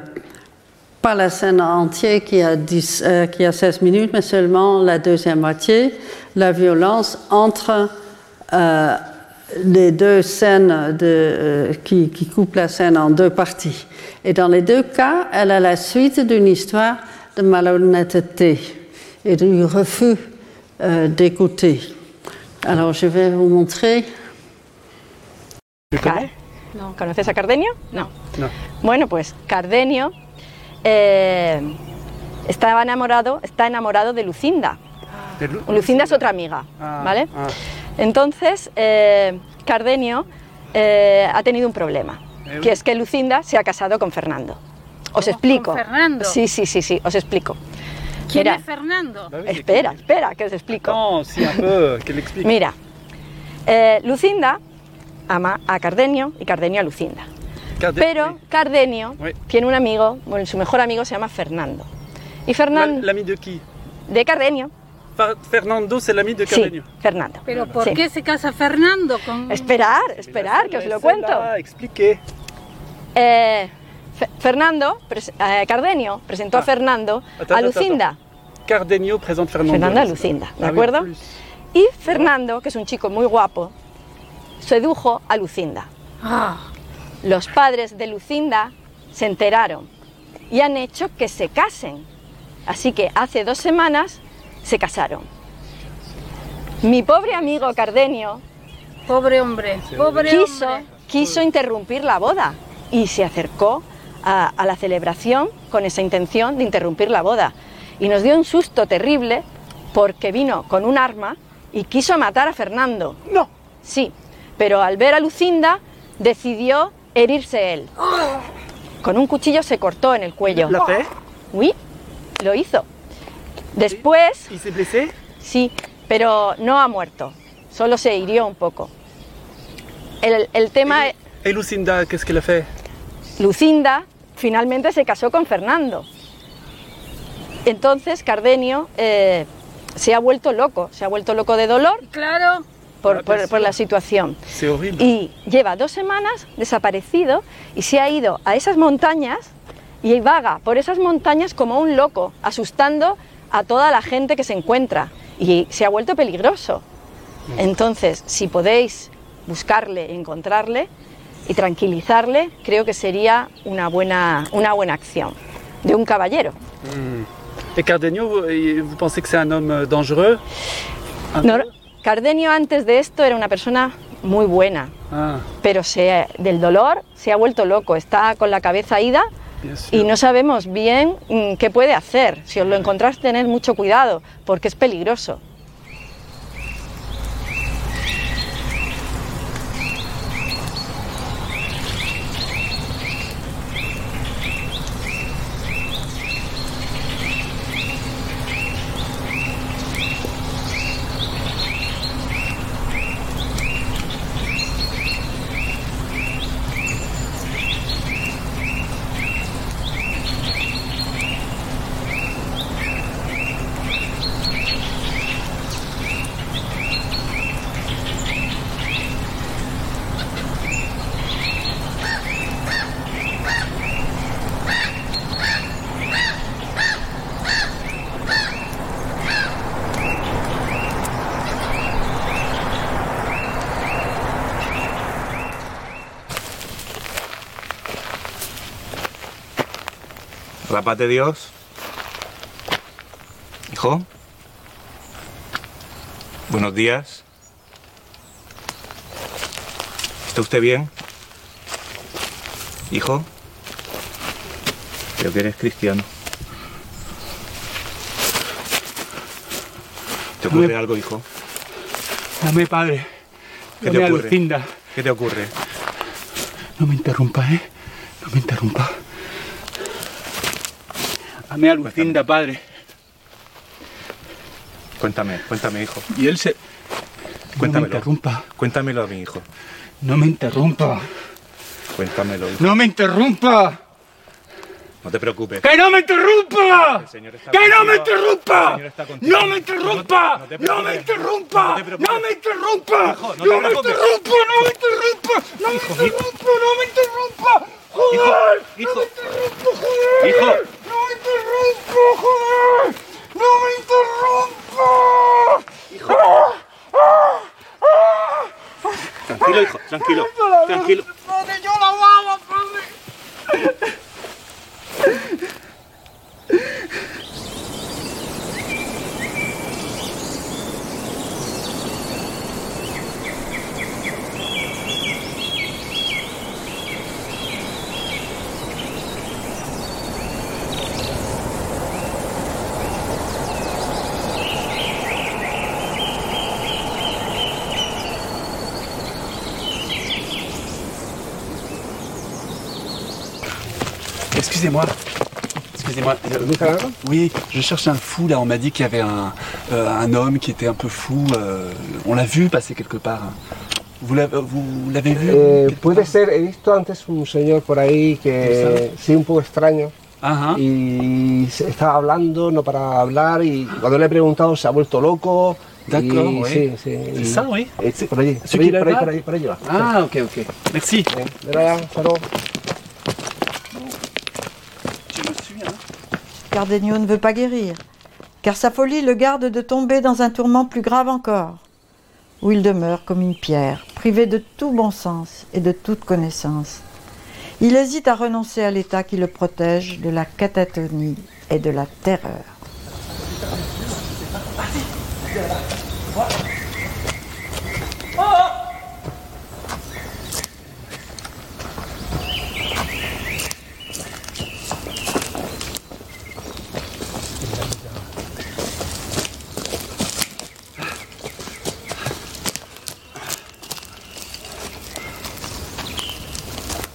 pas la scène entière qui a, 10, euh, qui a 16 minutes, mais seulement la deuxième moitié, la violence entre euh, les deux scènes de, euh, qui, qui coupent la scène en deux parties. Et dans les deux cas, elle est la suite d'une histoire de malhonnêteté et du refus euh, d'écouter. Alors je vais vous montrer. Car- ¿Conoces a Cardenio? No. No. Bueno, pues Cardenio eh, estaba enamorado, está enamorado de Lucinda. De Lu- Lucinda es otra amiga, Ah, ¿vale? ah. Entonces, eh, Cardenio eh, ha tenido un problema, que es que Lucinda se ha casado con Fernando. Os explico. Fernando? Sí, sí, sí, sí, os explico. ¿Quién Mira, es Fernando? Espera, espera, que os explico. Si un peu, qu'elle explique. Mira, eh, Lucinda ama a Cardenio y Cardenio a Lucinda. Carde- Pero Cardenio Oui. tiene un amigo, bueno, su mejor amigo se llama Fernando. Y Fernando, L'ami de qui de Cardenio, Fernando, c'est l'ami de sí, Cardenio. Fernando. ¿Pero por Sí. qué se casa Fernando con...? Esperar, esperar, que os lo cuento. Expliquez. Eh, Fe- Fernando, pres- eh, Cardenio presentó a Ah. Fernando Attends, a attends, Lucinda. Cardenio présente Fernando. Fernando a. Lucinda, ¿de Ah acuerdo? plus. Y Fernando, que es un chico muy guapo, sedujo a Lucinda. Ah, Los padres de Lucinda se enteraron y han hecho que se casen. Así que hace dos semanas se casaron. Mi pobre amigo Cardenio pobre hombre, pobre quiso, hombre. quiso interrumpir la boda y se acercó a, a la celebración con esa intención de interrumpir la boda. Y nos dio un susto terrible porque vino con un arma y quiso matar a Fernando. No. Sí, pero al ver a Lucinda decidió herirse él. Con un cuchillo se cortó en el cuello. La fait Oui, lo hizo. Después, Il s'est blessé sí, pero no ha muerto. Solo se hirió un poco. El, el tema, Et, et Lucinda, qu'est-ce qu'elle a fait Lucinda finalmente se casó con Fernando. Entonces Cardenio eh, se ha vuelto loco, se ha vuelto loco de dolor Claro, por, por- por sí. la situación. Horrible. Y lleva dos semanas desaparecido y se ha ido a esas montañas y vaga por esas montañas como un loco, asustando a toda la gente que se encuentra. Y se ha vuelto peligroso. Entonces, si podéis buscarle, encontrarle y tranquilizarle, creo que sería una buena, una buena acción de un caballero. Et Cardenio, vous, pensez que c'est un homme euh, dangereux Un No- Cardenio antes de esto era una persona muy buena, Ah, pero se, del dolor se ha vuelto loco, está con la cabeza ida y no sabemos bien mm, qué puede hacer. Si os lo encontráis, tened mucho cuidado, porque es peligroso. De Dios. Hijo. Buenos días. ¿Está usted bien? Hijo. Creo que eres cristiano. ¿Te ocurre algo, hijo? Dame, padre. ¿Qué te Dame a ocurre? ¿Qué te ocurre? No me interrumpa, ¿eh? No me interrumpa. Dame a Lucinda, padre. Cuéntame, cuéntame, hijo. Y él se... No me Cuéntamelo. interrumpa. Cuéntamelo a mi hijo. No me interrumpa. Cuéntamelo, hijo. No me interrumpa. No te preocupes. ¡Que no me interrumpa! ¡Que no me interrumpa! ¡No me interrumpa! No te- no te ¡No me interrumpa! No te preocupes. ¡No me interrumpa! No te ¡No me interrumpa! ¡No me interrumpa! ¡No me interrumpa! ¡No me interrumpa! ¡Joder! hijo. ¡No me! Hijo. ¡No me interrumpa, joder! ¡No me interrumpa! Hijo. Tranquilo, hijo, tranquilo. Tranquilo. ¡Padre, yo la amaba, padre! Excusez-moi. Excusez-moi. Euh, oui, je cherche un fou là. On m'a dit qu'il y avait un, euh, un homme qui était un peu fou. euh, on l'a vu passer quelque part. Vous l'avez, vous l'avez vu Eh, puede ser, he visto antes un señor por ahí que sí, un poco extraño. Ajá. Y estaba hablando, no para hablar, y cuando le he preguntado se ha vuelto loco. D'accord, oui. Sí, sí. C'est y- ça, oui. eh, sí, por allí, por allí, qui por ahí, por ahí, por ahí va. Ah, ok, ok. Merci. Eh, de nada, hasta luego. Je me souviens. Cardenio ne veut pas guérir, car sa folie le garde de tomber dans un tourment plus grave encore, où il demeure comme une pierre, privé de tout bon sens et de toute connaissance. Il hésite à renoncer à l'état qui le protège de la catatonie et de la terreur.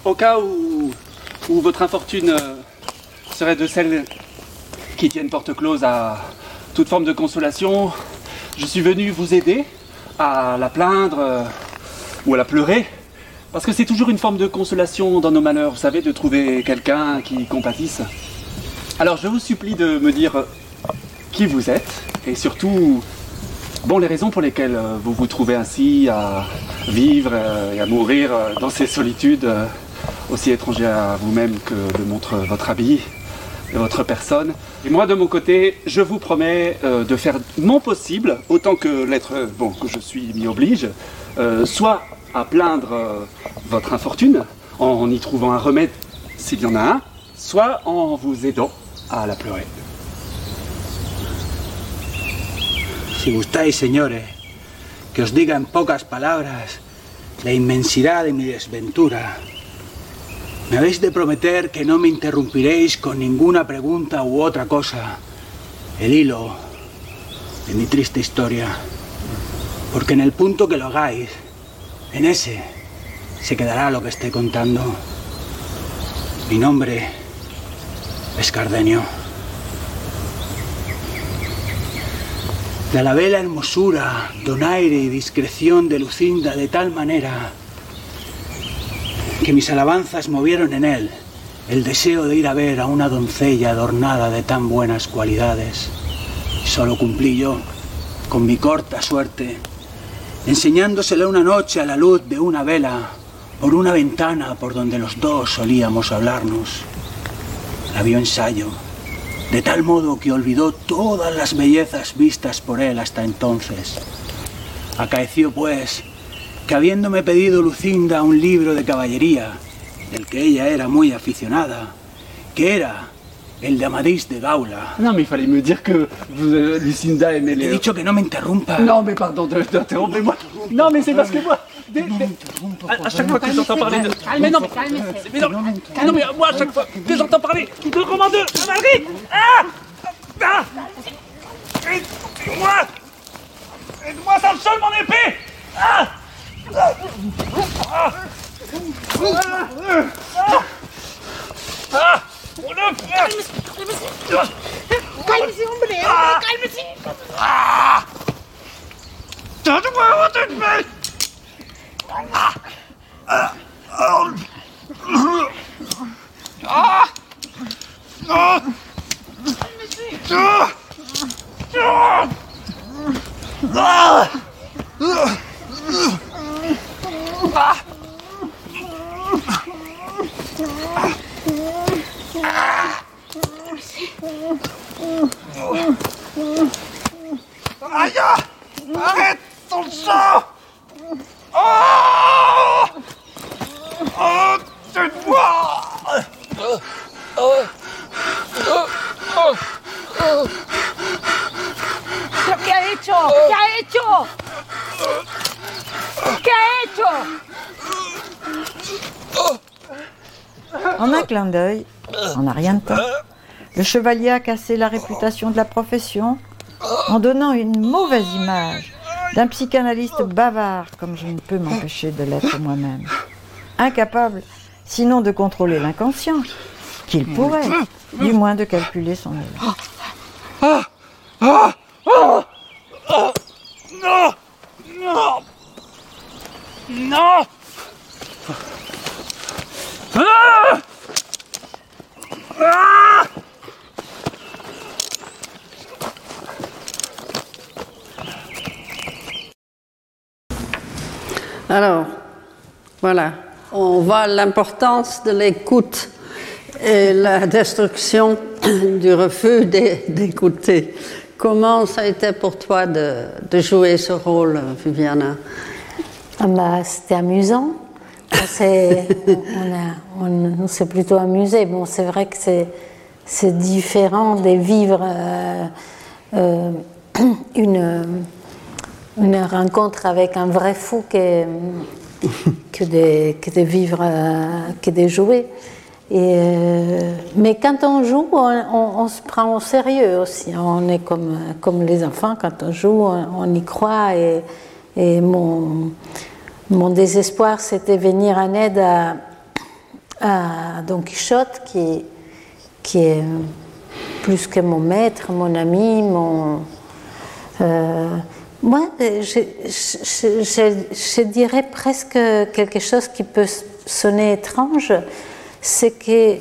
Au cas où, votre infortune euh, serait de celles qui tiennent porte close à toute forme de consolation, je suis venu vous aider à la plaindre euh, ou à la pleurer. Parce que c'est toujours une forme de consolation dans nos malheurs, vous savez, de trouver quelqu'un qui compatisse. Alors je vous supplie de me dire euh, qui vous êtes et surtout, bon, les raisons pour lesquelles vous vous trouvez ainsi à vivre et à mourir dans ces solitudes aussi étrangères à vous-même que le montre votre habit et votre personne. Et moi, de mon côté, je vous promets euh, de faire mon possible, autant que l'être bon, que je suis m'y oblige, euh, soit à plaindre euh, votre infortune en y trouvant un remède s'il y en a un, soit en vous aidant à la pleurer. Si gustáis, señores, que os diga en pocas palabras la inmensidad de mi desventura, me habéis de prometer que no me interrumpiréis con ninguna pregunta u otra cosa el hilo de mi triste historia, porque en el punto que lo hagáis, en ese se quedará lo que estoy contando. Mi nombre es Cardenio. De la vela hermosura, donaire y discreción de Lucinda de tal manera que mis alabanzas movieron en él el deseo de ir a ver a una doncella adornada de tan buenas cualidades. Solo cumplí yo, con mi corta suerte, enseñándosela una noche a la luz de una vela por una ventana por donde los dos solíamos hablarnos. La vio ensayo, de tal modo que olvidó todas las bellezas vistas por él hasta entonces. Acaeció, pues, que habiéndome pedido Lucinda un libro de caballería, del que ella era muy aficionada, que era el de Amadís de Gaula. Mais il fallait me dire que vous, euh, Lucinda aimait Te he les... dicho que no me interrumpa. Non, mais pardon, de- d'interrompez-moi. Non, mais c'est parce que moi... des- des- à, à chaque fois que j'entends parler de... Mais non, mais, mais non, non, mais moi, à chaque fois que j'entends parler de commandeur cavalerie... Ah Ah Aide-moi Aide-moi, ça me sonne mon épée Ah Kalmesi, hombre. Kalmesi. Dat wat het mij. Ugh! 아야! 아래 hecho? ¿Qué ha hecho? ¿Qué ha hecho? En un clin d'œil, en un rien de temps, le chevalier a cassé la réputation de la profession en donnant une mauvaise image d'un psychanalyste bavard comme je ne peux m'empêcher de l'être moi-même. Incapable, sinon de contrôler l'inconscient, qu'il pourrait, du moins de calculer son élan. Non Alors, voilà, on voit l'importance de l'écoute et la destruction [COUGHS] du refus d'é- d'écouter. Comment ça a été pour toi de, de jouer ce rôle, Viviana? Ah bah, C'était amusant. On s'est [LAUGHS] on a- on- on s'est plutôt amusé. Bon, c'est vrai que c'est différent de vivre euh, euh, une, une rencontre avec un vrai fou que, que, de, que de vivre, euh, que de jouer. Et, mais quand on joue, on, se prend au sérieux aussi. On est comme, comme les enfants, quand on joue, on, on y croit. Et, et mon, mon désespoir, c'était venir en aide à, Don Quichotte, qui, qui est plus que mon maître, mon ami, mon. euh, moi, je- je dirais presque quelque chose qui peut sonner étrange, c'est que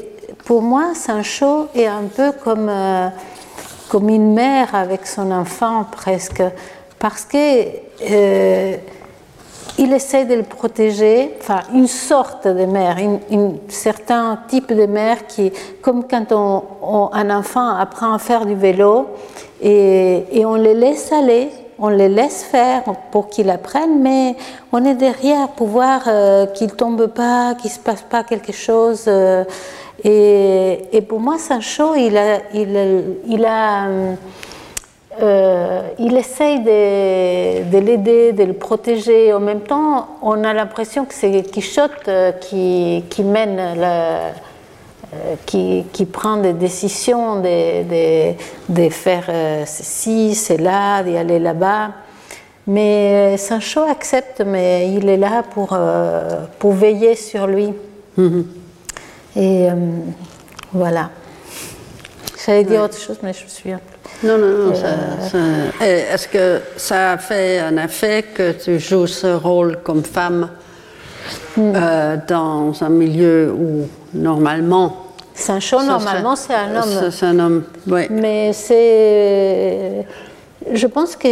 pour moi, Sancho est un peu comme, euh, comme une mère avec son enfant presque, parce que euh, il essaie de le protéger, enfin une sorte de mère, une- certain type de mère qui, comme quand on- un enfant apprend à faire du vélo et, on le laisse aller, on le laisse faire pour qu'il apprenne, mais on est derrière pour voir euh, qu'il tombe pas, qu'il se passe pas quelque chose. euh, et, pour moi, Sancho, il a, il, a hum, euh, il essaye de, de l'aider, de le protéger. En même temps, on a l'impression que c'est Quichotte euh, qui, qui mène, euh, qui, qui prend des décisions de, de- de faire ceci, cela, d'y aller là-bas. Mais Sancho accepte, mais il est là pour, pour veiller sur lui. Et euh, voilà. J'allais dire autre chose, mais je me souviens plus. Non, non, non. Euh, et Est-ce que ça a fait un effet que tu joues ce rôle comme femme euh, dans un milieu où normalement. Sancho, ça normalement, c'est un homme. c'est- C'est un homme, oui. Mais c'est. Je pense que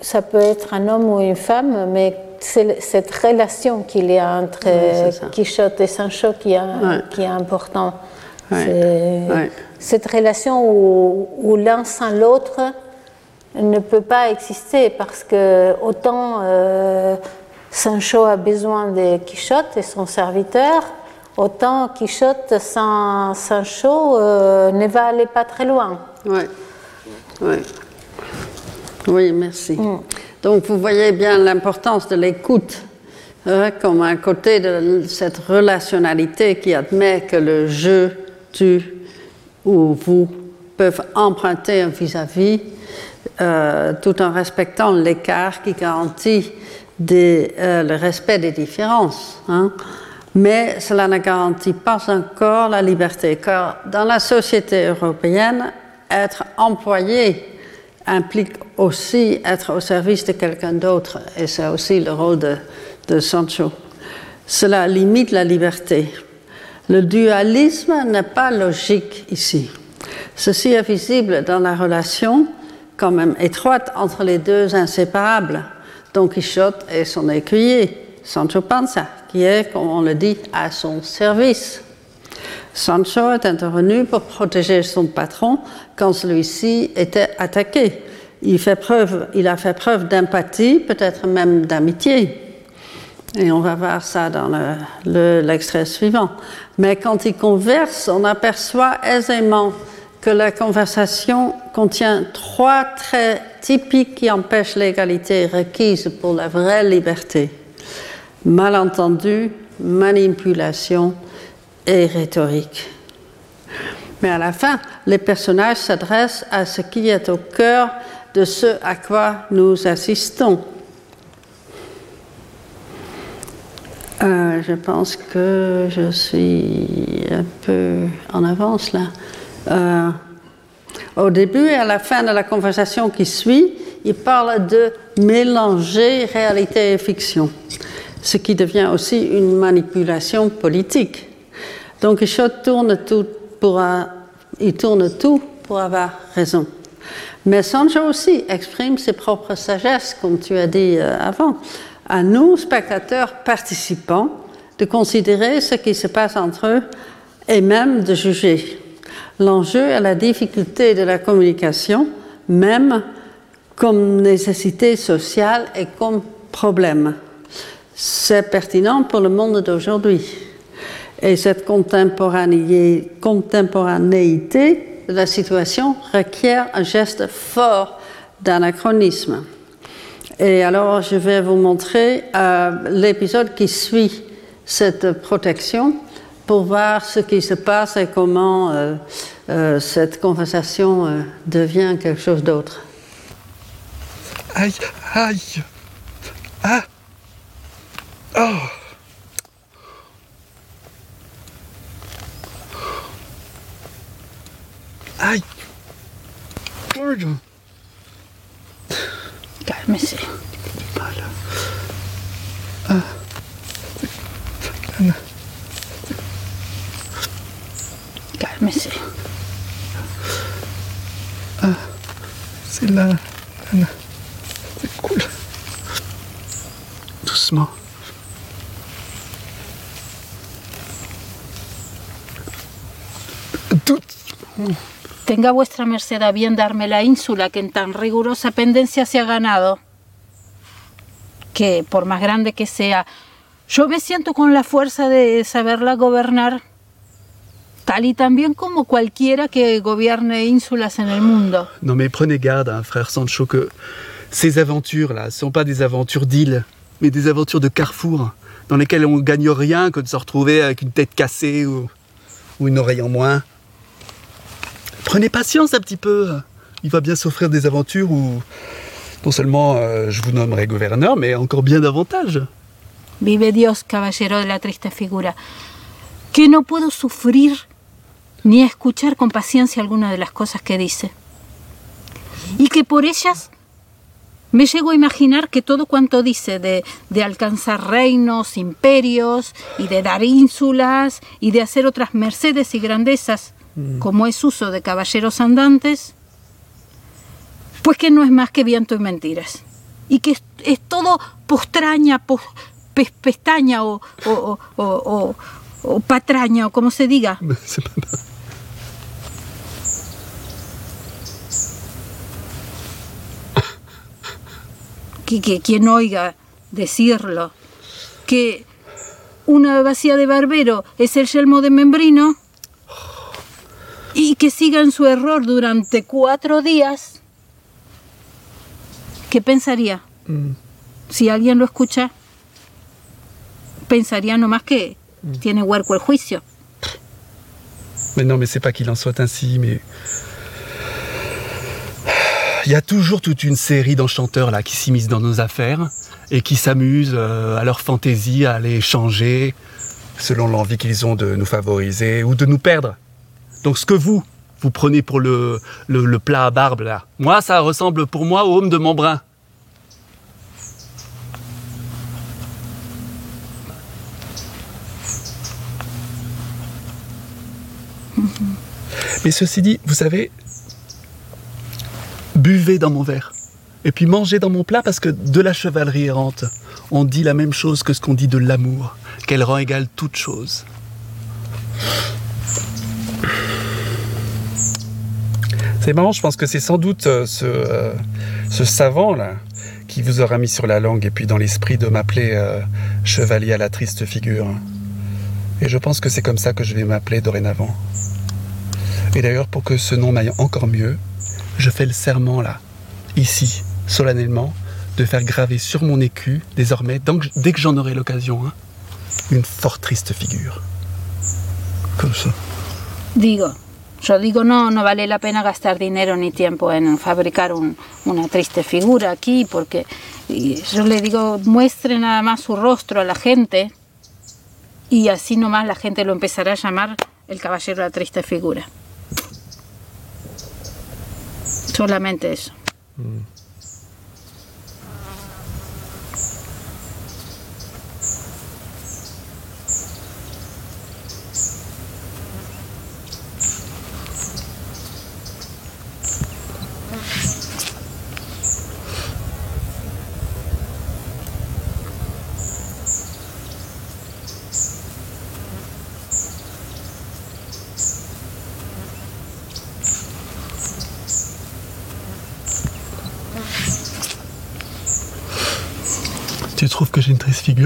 ça peut être un homme ou une femme, mais c'est cette relation qu'il y a entre c'est. Quichotte et Sancho qui Ouais. qui est important. Ouais. Ouais. Cette relation où, où l'un sans l'autre ne peut pas exister parce que autant euh, Sancho a besoin de Quichotte et son serviteur, autant Quichotte sans Sancho euh, ne va aller pas très loin. Oui, oui. Oui, merci. Donc vous voyez bien l'importance de l'écoute hein, comme un côté de cette relationnalité qui admet que le je, tu ou vous peuvent emprunter un vis-à-vis euh, tout en respectant l'écart qui garantit euh, le respect des différences. hein. Mais cela ne garantit pas encore la liberté, car dans la société européenne, être employé implique aussi être au service de quelqu'un d'autre, et c'est aussi le rôle de Sancho. Cela limite la liberté. Le dualisme n'est pas logique ici. Ceci est visible dans la relation quand même étroite entre les deux inséparables, Don Quichotte et son écuyer, Sancho Panza, qui est, comme on le dit, à son service. Sancho est intervenu pour protéger son patron quand celui-ci était attaqué. Il, il a fait preuve d'empathie, peut-être même d'amitié. Et on va voir ça dans le- le- l'extrait suivant. Mais quand il converse, on aperçoit aisément que la conversation contient trois traits typiques qui empêchent l'égalité requise pour la vraie liberté. Malentendu, manipulation et rhétorique. Mais à la fin, les personnages s'adressent à ce qui est au cœur de ce à quoi nous assistons. Euh, je pense que je suis un peu en avance là. Euh, au début et à la fin de la conversation qui suit, il parle de mélanger réalité et fiction, ce qui devient aussi une manipulation politique. Donc il tourne tout pour avoir raison. Mais Sancho aussi exprime ses propres sagesses, comme tu as dit euh, avant. À nous, spectateurs participants, de considérer ce qui se passe entre eux et même de juger. L'enjeu est la difficulté de la communication, même comme nécessité sociale et comme problème. C'est pertinent pour le monde d'aujourd'hui. Et cette contemporanéité, de la situation requiert un geste fort d'anachronisme. Et alors, je vais vous montrer euh, l'épisode qui suit cette protection pour voir ce qui se passe et comment euh, euh, cette conversation devient quelque chose d'autre. Aïe, aïe. Ah. Oh. Aïe. Pardon. Cool. Doucement. Tenga vuestra merced a bien darme la ínsula que en tan rigurosa pendencia se ha ganado, que por más grande que sea, yo me siento con la fuerza de saberla gobernar, tal y también como cualquiera que gobierne ínsulas en el mundo. Non mais prenez garde, hein, frère Sancho, que ces aventures-là ne sont pas des aventures d'île, mais des aventures de carrefour, dans lesquelles on gagne rien que de se retrouver avec une tête cassée ou, ou une oreille en moins. Prenez patience un petit peu. Il va bien s'offrir des aventures où non seulement euh, je vous nommerai gouverneur, mais encore bien davantage. Vive Dios, caballero de la triste figura, que no puedo sufrir ni escuchar con paciencia alguna de las cosas que dice. Y que por ellas me llego a imaginar que todo cuanto dice de, de alcanzar reinos, imperios, y de dar ínsulas, y de hacer otras mercedes y grandezas, como es uso de caballeros andantes, pues que no es más que viento y mentiras. Y que es, es todo postraña, pos- pes- pestaña o- o patraña, o como se diga. [LAUGHS] que, que quien oiga decirlo, que, una vacía de barbero es el yelmo de membrino y que siga en su error durante cuatro días, ¿qué pensaría? Mm. Si alguien lo escucha, pensaría nomás que tiene huerco el juicio. Mais non, mais c'est pas qu'il en soit ainsi, mais. Il y a toujours toute une série d'enchanteurs là qui s'immiscent dans nos affaires et qui s'amusent euh, à leur fantaisie à les changer selon l'envie qu'ils ont de nous favoriser ou de nous perdre. Donc ce que vous, vous prenez pour le, le, le plat à barbe là, moi ça ressemble pour moi au home de Montbrun. Mais ceci dit, vous savez, buvez dans mon verre. Et puis mangez dans mon plat parce que de la chevalerie errante, on dit la même chose que ce qu'on dit de l'amour, qu'elle rend égale toute chose. C'est marrant, je pense que c'est sans doute euh, ce, euh, ce savant là qui vous aura mis sur la langue et puis dans l'esprit de m'appeler euh, chevalier à la triste figure. Et je pense que c'est comme ça que je vais m'appeler dorénavant. Et d'ailleurs, pour que ce nom m'aille encore mieux, je fais le serment là, ici, solennellement, de faire graver sur mon écu, désormais, dès que j'en aurai l'occasion, hein, une fort triste figure. Comme ça. Digo, yo digo, no, no vale la pena gastar dinero ni tiempo en fabricar un- una triste figura aquí, porque yo le digo, muestre nada más su rostro a la gente y así nomás la gente lo empezará a llamar el caballero de la triste figura. Solamente eso. Tu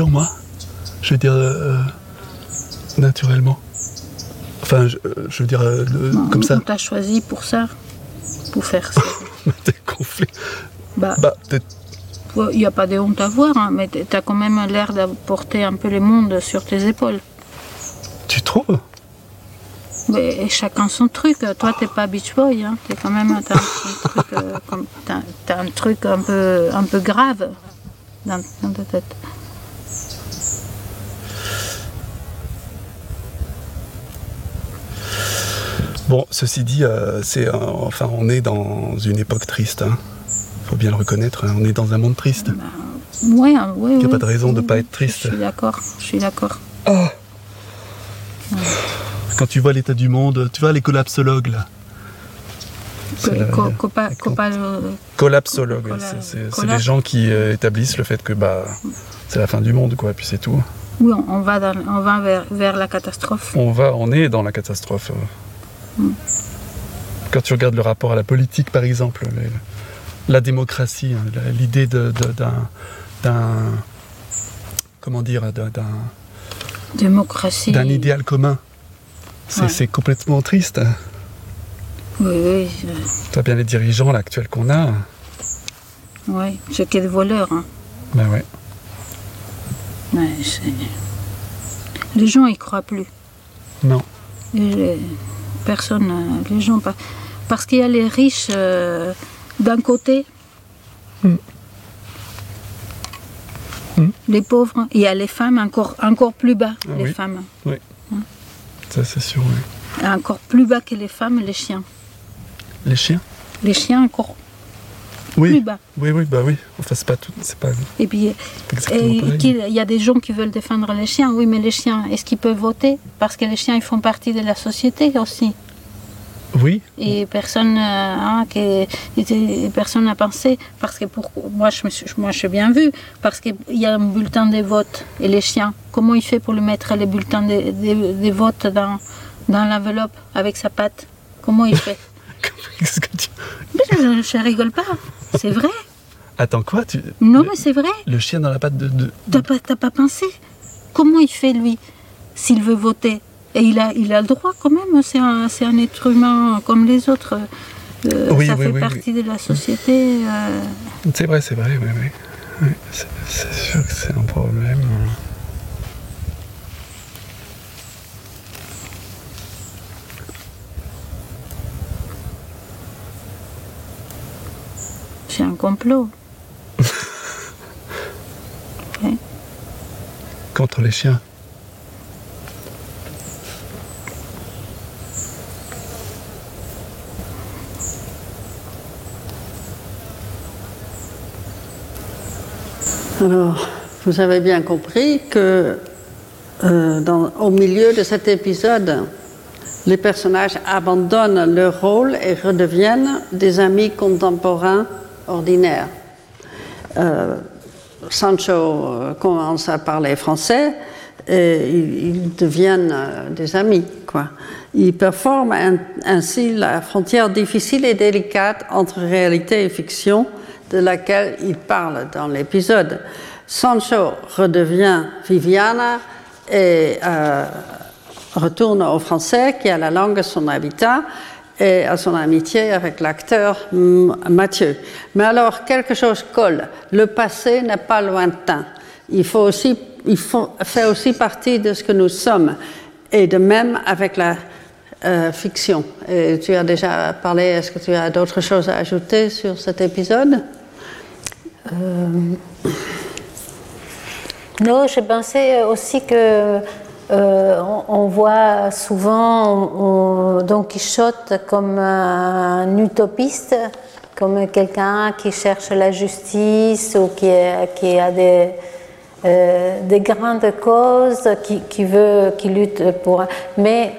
moi Je veux dire, euh, naturellement. Enfin, je, euh, je veux dire, euh, le- comme ça. On t'a choisi pour ça, pour faire ça. [LAUGHS] T'es gonflé. Bah, Bah, peut-être. il n'y a pas de honte à voir, hein, mais tu as quand même l'air de porter un peu le monde sur tes épaules. Tu trouves? Mais chacun son truc. Toi, t'es pas beach boy. Hein. T'es quand même t'as un, truc, euh, comme- t'as- t'as un truc un peu, un peu grave dans, dans ta tête. Bon, ceci dit, euh, c'est, un- enfin, on est dans une époque triste. Hein. Faut bien le reconnaître. hein. On est dans un monde triste. Ouais, hein, ouais, Il n'y a ouais. pas de raison de ne pas être triste. Je suis d'accord. Je suis d'accord. Quand tu vois l'état du monde, tu vois les collapsologues là. C'est Co- la- co- copa- copa- Collapsologues, Colla- c'est- les gens qui euh, établissent le fait que bah, c'est la fin du monde, quoi, et puis c'est tout. Oui, on, on va, dans- on va vers, vers la catastrophe. On, va, on est dans la catastrophe. Mm. Quand tu regardes le rapport à la politique, par exemple, les- la démocratie, hein, l'idée d'un, d'un- comment dire, d'un, Démocratie. d'un idéal commun, c'est, Ouais. complètement triste. Oui, oui. vois bien les dirigeants là, actuels qu'on a. Oui, c'est que des voleurs. Hein. Ben ouais. Ouais, les gens y croient plus. Non. Et les- personne, euh, les gens pas. Parce qu'il y a les riches euh, d'un côté, les pauvres, il y a les femmes encore, encore plus bas, Ah les oui. femmes. Oui. Hein. Ça, c'est sûr, oui. Encore plus bas que les femmes, les chiens. Les chiens? Les chiens encore Oui. plus bas. Oui, oui, bah oui. Enfin, c'est pas tout. C'est pas. Et puis, il y a des gens qui veulent défendre les chiens. Oui, mais les chiens, est-ce qu'ils peuvent voter? Parce que les chiens, ils font partie de la société aussi. Oui. Et personne, euh, hein, que, et personne n'a pensé, parce que pour, moi, je me suis, moi je suis bien vue, parce qu'il y a un bulletin de vote et les chiens, comment il fait pour le mettre les bulletins de, de- de vote dans, dans l'enveloppe avec sa patte? Comment il fait? [LAUGHS] Je, je rigole pas, c'est vrai. Attends, quoi tu... Non, le, mais c'est vrai. le chien dans la patte de. de- T'as pas, t'as pas pensé comment il fait lui s'il veut voter Et il a, il a le droit quand même, c'est un, c'est un être humain comme les autres. Euh, Oui, ça oui, fait oui, partie de la société. euh, C'est vrai, c'est vrai, oui, oui. C'est, sûr que c'est un problème un complot. [LAUGHS] Contre les chiens. Alors, vous avez bien compris que euh, dans- au milieu de cet épisode, les personnages abandonnent leur rôle et redeviennent des amis contemporains ordinaires. Euh, Sancho euh, commence à parler français et ils, deviennent euh, des amis. Ils performent ainsi la frontière difficile et délicate entre réalité et fiction de laquelle ils parlent dans l'épisode. Sancho redevient Viviana et retourne au français qui a la langue de son habitat et à son amitié avec l'acteur Mathieu. Mais alors, quelque chose colle. Le passé n'est pas lointain. Il, fait aussi partie de ce que nous sommes. Et de même avec la euh, fiction. Et tu as déjà parlé, est-ce que tu as d'autres choses à ajouter sur cet épisode? Euh, Non, je pensais aussi que euh, on, on voit souvent on- Don Quichotte comme un utopiste, comme quelqu'un qui cherche la justice ou qui, a des, euh, des grandes causes, qui, qui veut, qui lutte pour. Mais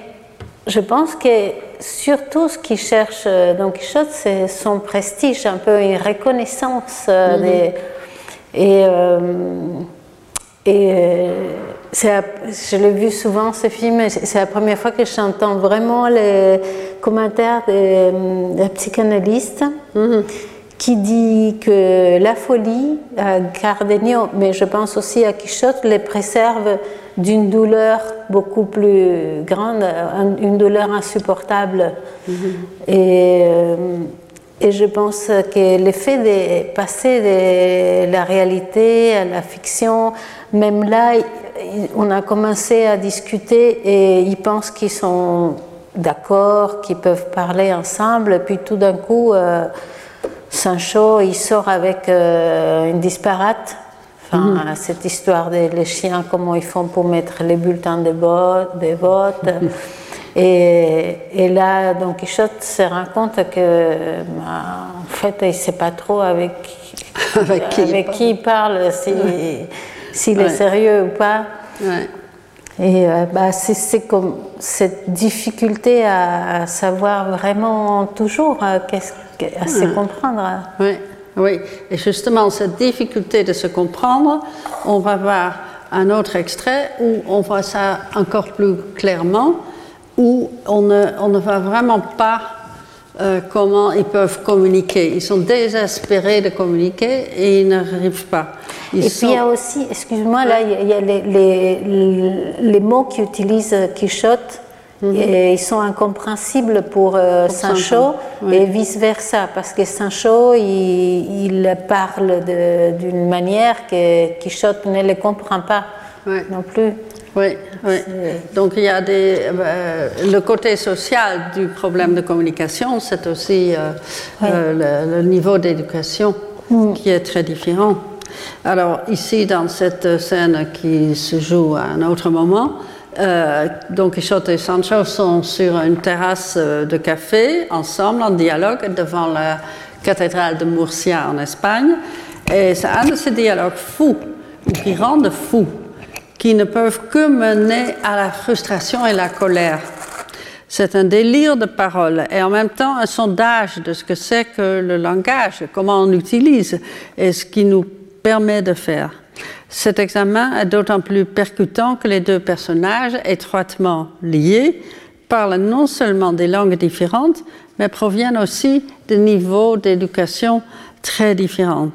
je pense que surtout ce qu'il cherche euh, Don Quichotte, c'est son prestige, un peu une reconnaissance des- et, euh, et euh, la- je l'ai vu souvent ce film, c'est la première fois que j'entends vraiment les commentaires des, des psychanalystes qui dit que la folie, à Cardenio, mais je pense aussi à Quichotte, les préserve d'une douleur beaucoup plus grande, un- une douleur insupportable. Et, euh, et je pense que l'effet de passer de la réalité à la fiction, même là, on a commencé à discuter et ils pensent qu'ils sont d'accord, qu'ils peuvent parler ensemble, et puis tout d'un coup, euh, Sancho, il sort avec euh, une disparate. Enfin, cette histoire des les chiens, comment ils font pour mettre les bulletins de vote. Des [LAUGHS] votes. Et, et là, Don Quichotte se rend compte que, bah, en fait, il ne sait pas trop avec, [LAUGHS] Avec qui il avec qui il parle, si- s'il est sérieux ou pas. Ouais. Et euh, bah, c'est- comme cette difficulté à, à savoir vraiment toujours, euh, qu'est-ce que- à se comprendre. Oui, oui. Et justement, cette difficulté de se comprendre, on va voir un autre extrait où on voit ça encore plus clairement, où on ne, on ne voit vraiment pas euh, comment ils peuvent communiquer. Ils sont désespérés de communiquer et ils n'arrivent pas. Ils et puis il y a aussi, excuse-moi, là, il y a, les, les- les mots qu'utilise Quichotte. Et ils sont incompréhensibles pour, euh, Pour Sancho oui. et vice-versa, parce que Sancho, il, il parle d'une manière que Quichotte ne le comprend pas non plus. Oui, oui. Donc il y a des, euh, le côté social du problème de communication, c'est aussi euh, euh, le, le niveau d'éducation qui est très différent. Alors ici, dans cette scène qui se joue à un autre moment, Don Quichotte et Sancho sont sur une terrasse de café, ensemble, en dialogue, devant la cathédrale de Murcia en Espagne. Et c'est un de ces dialogues fous, ou qui rendent fou, qui ne peuvent que mener à la frustration et la colère. C'est un délire de parole et en même temps un sondage de ce que c'est que le langage, comment on l'utilise et ce qui nous permet de faire. Cet examen est d'autant plus percutant que les deux personnages, étroitement liés, parlent non seulement des langues différentes, mais proviennent aussi de niveaux d'éducation très différents.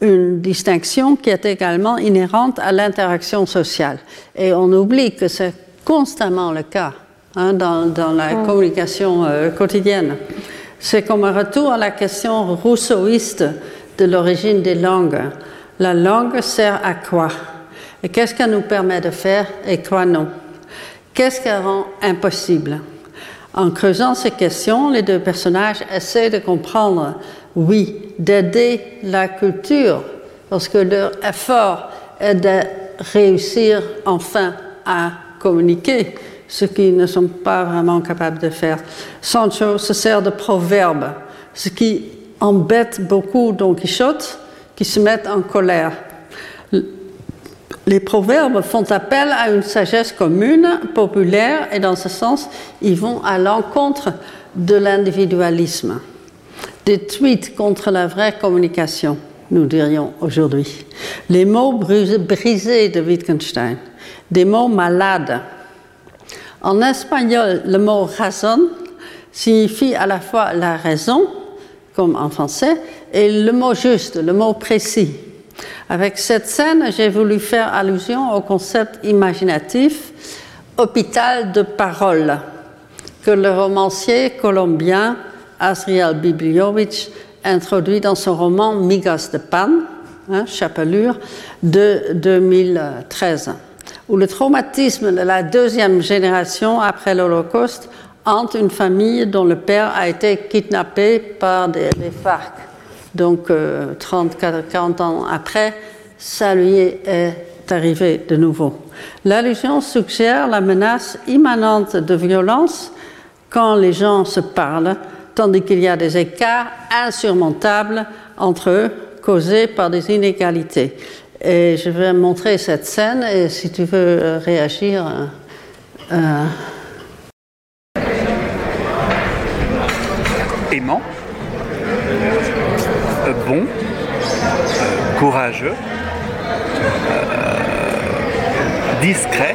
Une distinction qui est également inhérente à l'interaction sociale. Et on oublie que c'est constamment le cas hein, dans, dans, la Mm. communication euh, quotidienne. C'est comme un retour à la question rousseauiste de l'origine des langues. La langue sert à quoi? Et qu'est-ce qu'elle nous permet de faire et quoi non? Qu'est-ce qu'elle rend impossible? En creusant ces questions, les deux personnages essaient de comprendre, oui, d'aider la culture, parce que leur effort est de réussir enfin à communiquer, ce qu'ils ne sont pas vraiment capables de faire. Sancho se sert de proverbes, ce qui embête beaucoup Don Quichotte, qui se met en colère. Les proverbes font appel à une sagesse commune, populaire, et dans ce sens, ils vont à l'encontre de l'individualisme. Des tweets contre la vraie communication, nous dirions aujourd'hui. Les mots brisés de Wittgenstein, des mots malades. En espagnol, le mot razón signifie à la fois la raison, comme en français, et le mot juste, le mot précis. Avec cette scène, j'ai voulu faire allusion au concept imaginatif hôpital de parole que le romancier colombien Asriel Bibliovich introduit dans son roman Migas de pan, hein, chapelure, de 2013, où le traumatisme de la deuxième génération après l'Holocauste hante une famille dont le père a été kidnappé par des, FARC. Donc, euh, 30, 40 ans après, ça lui est arrivé de nouveau. L'allusion suggère la menace immanente de violence quand les gens se parlent, tandis qu'il y a des écarts insurmontables entre eux, causés par des inégalités. Et je vais montrer cette scène, et si tu veux euh, réagir. Euh, aimant, euh, bon, euh, courageux, euh, discret,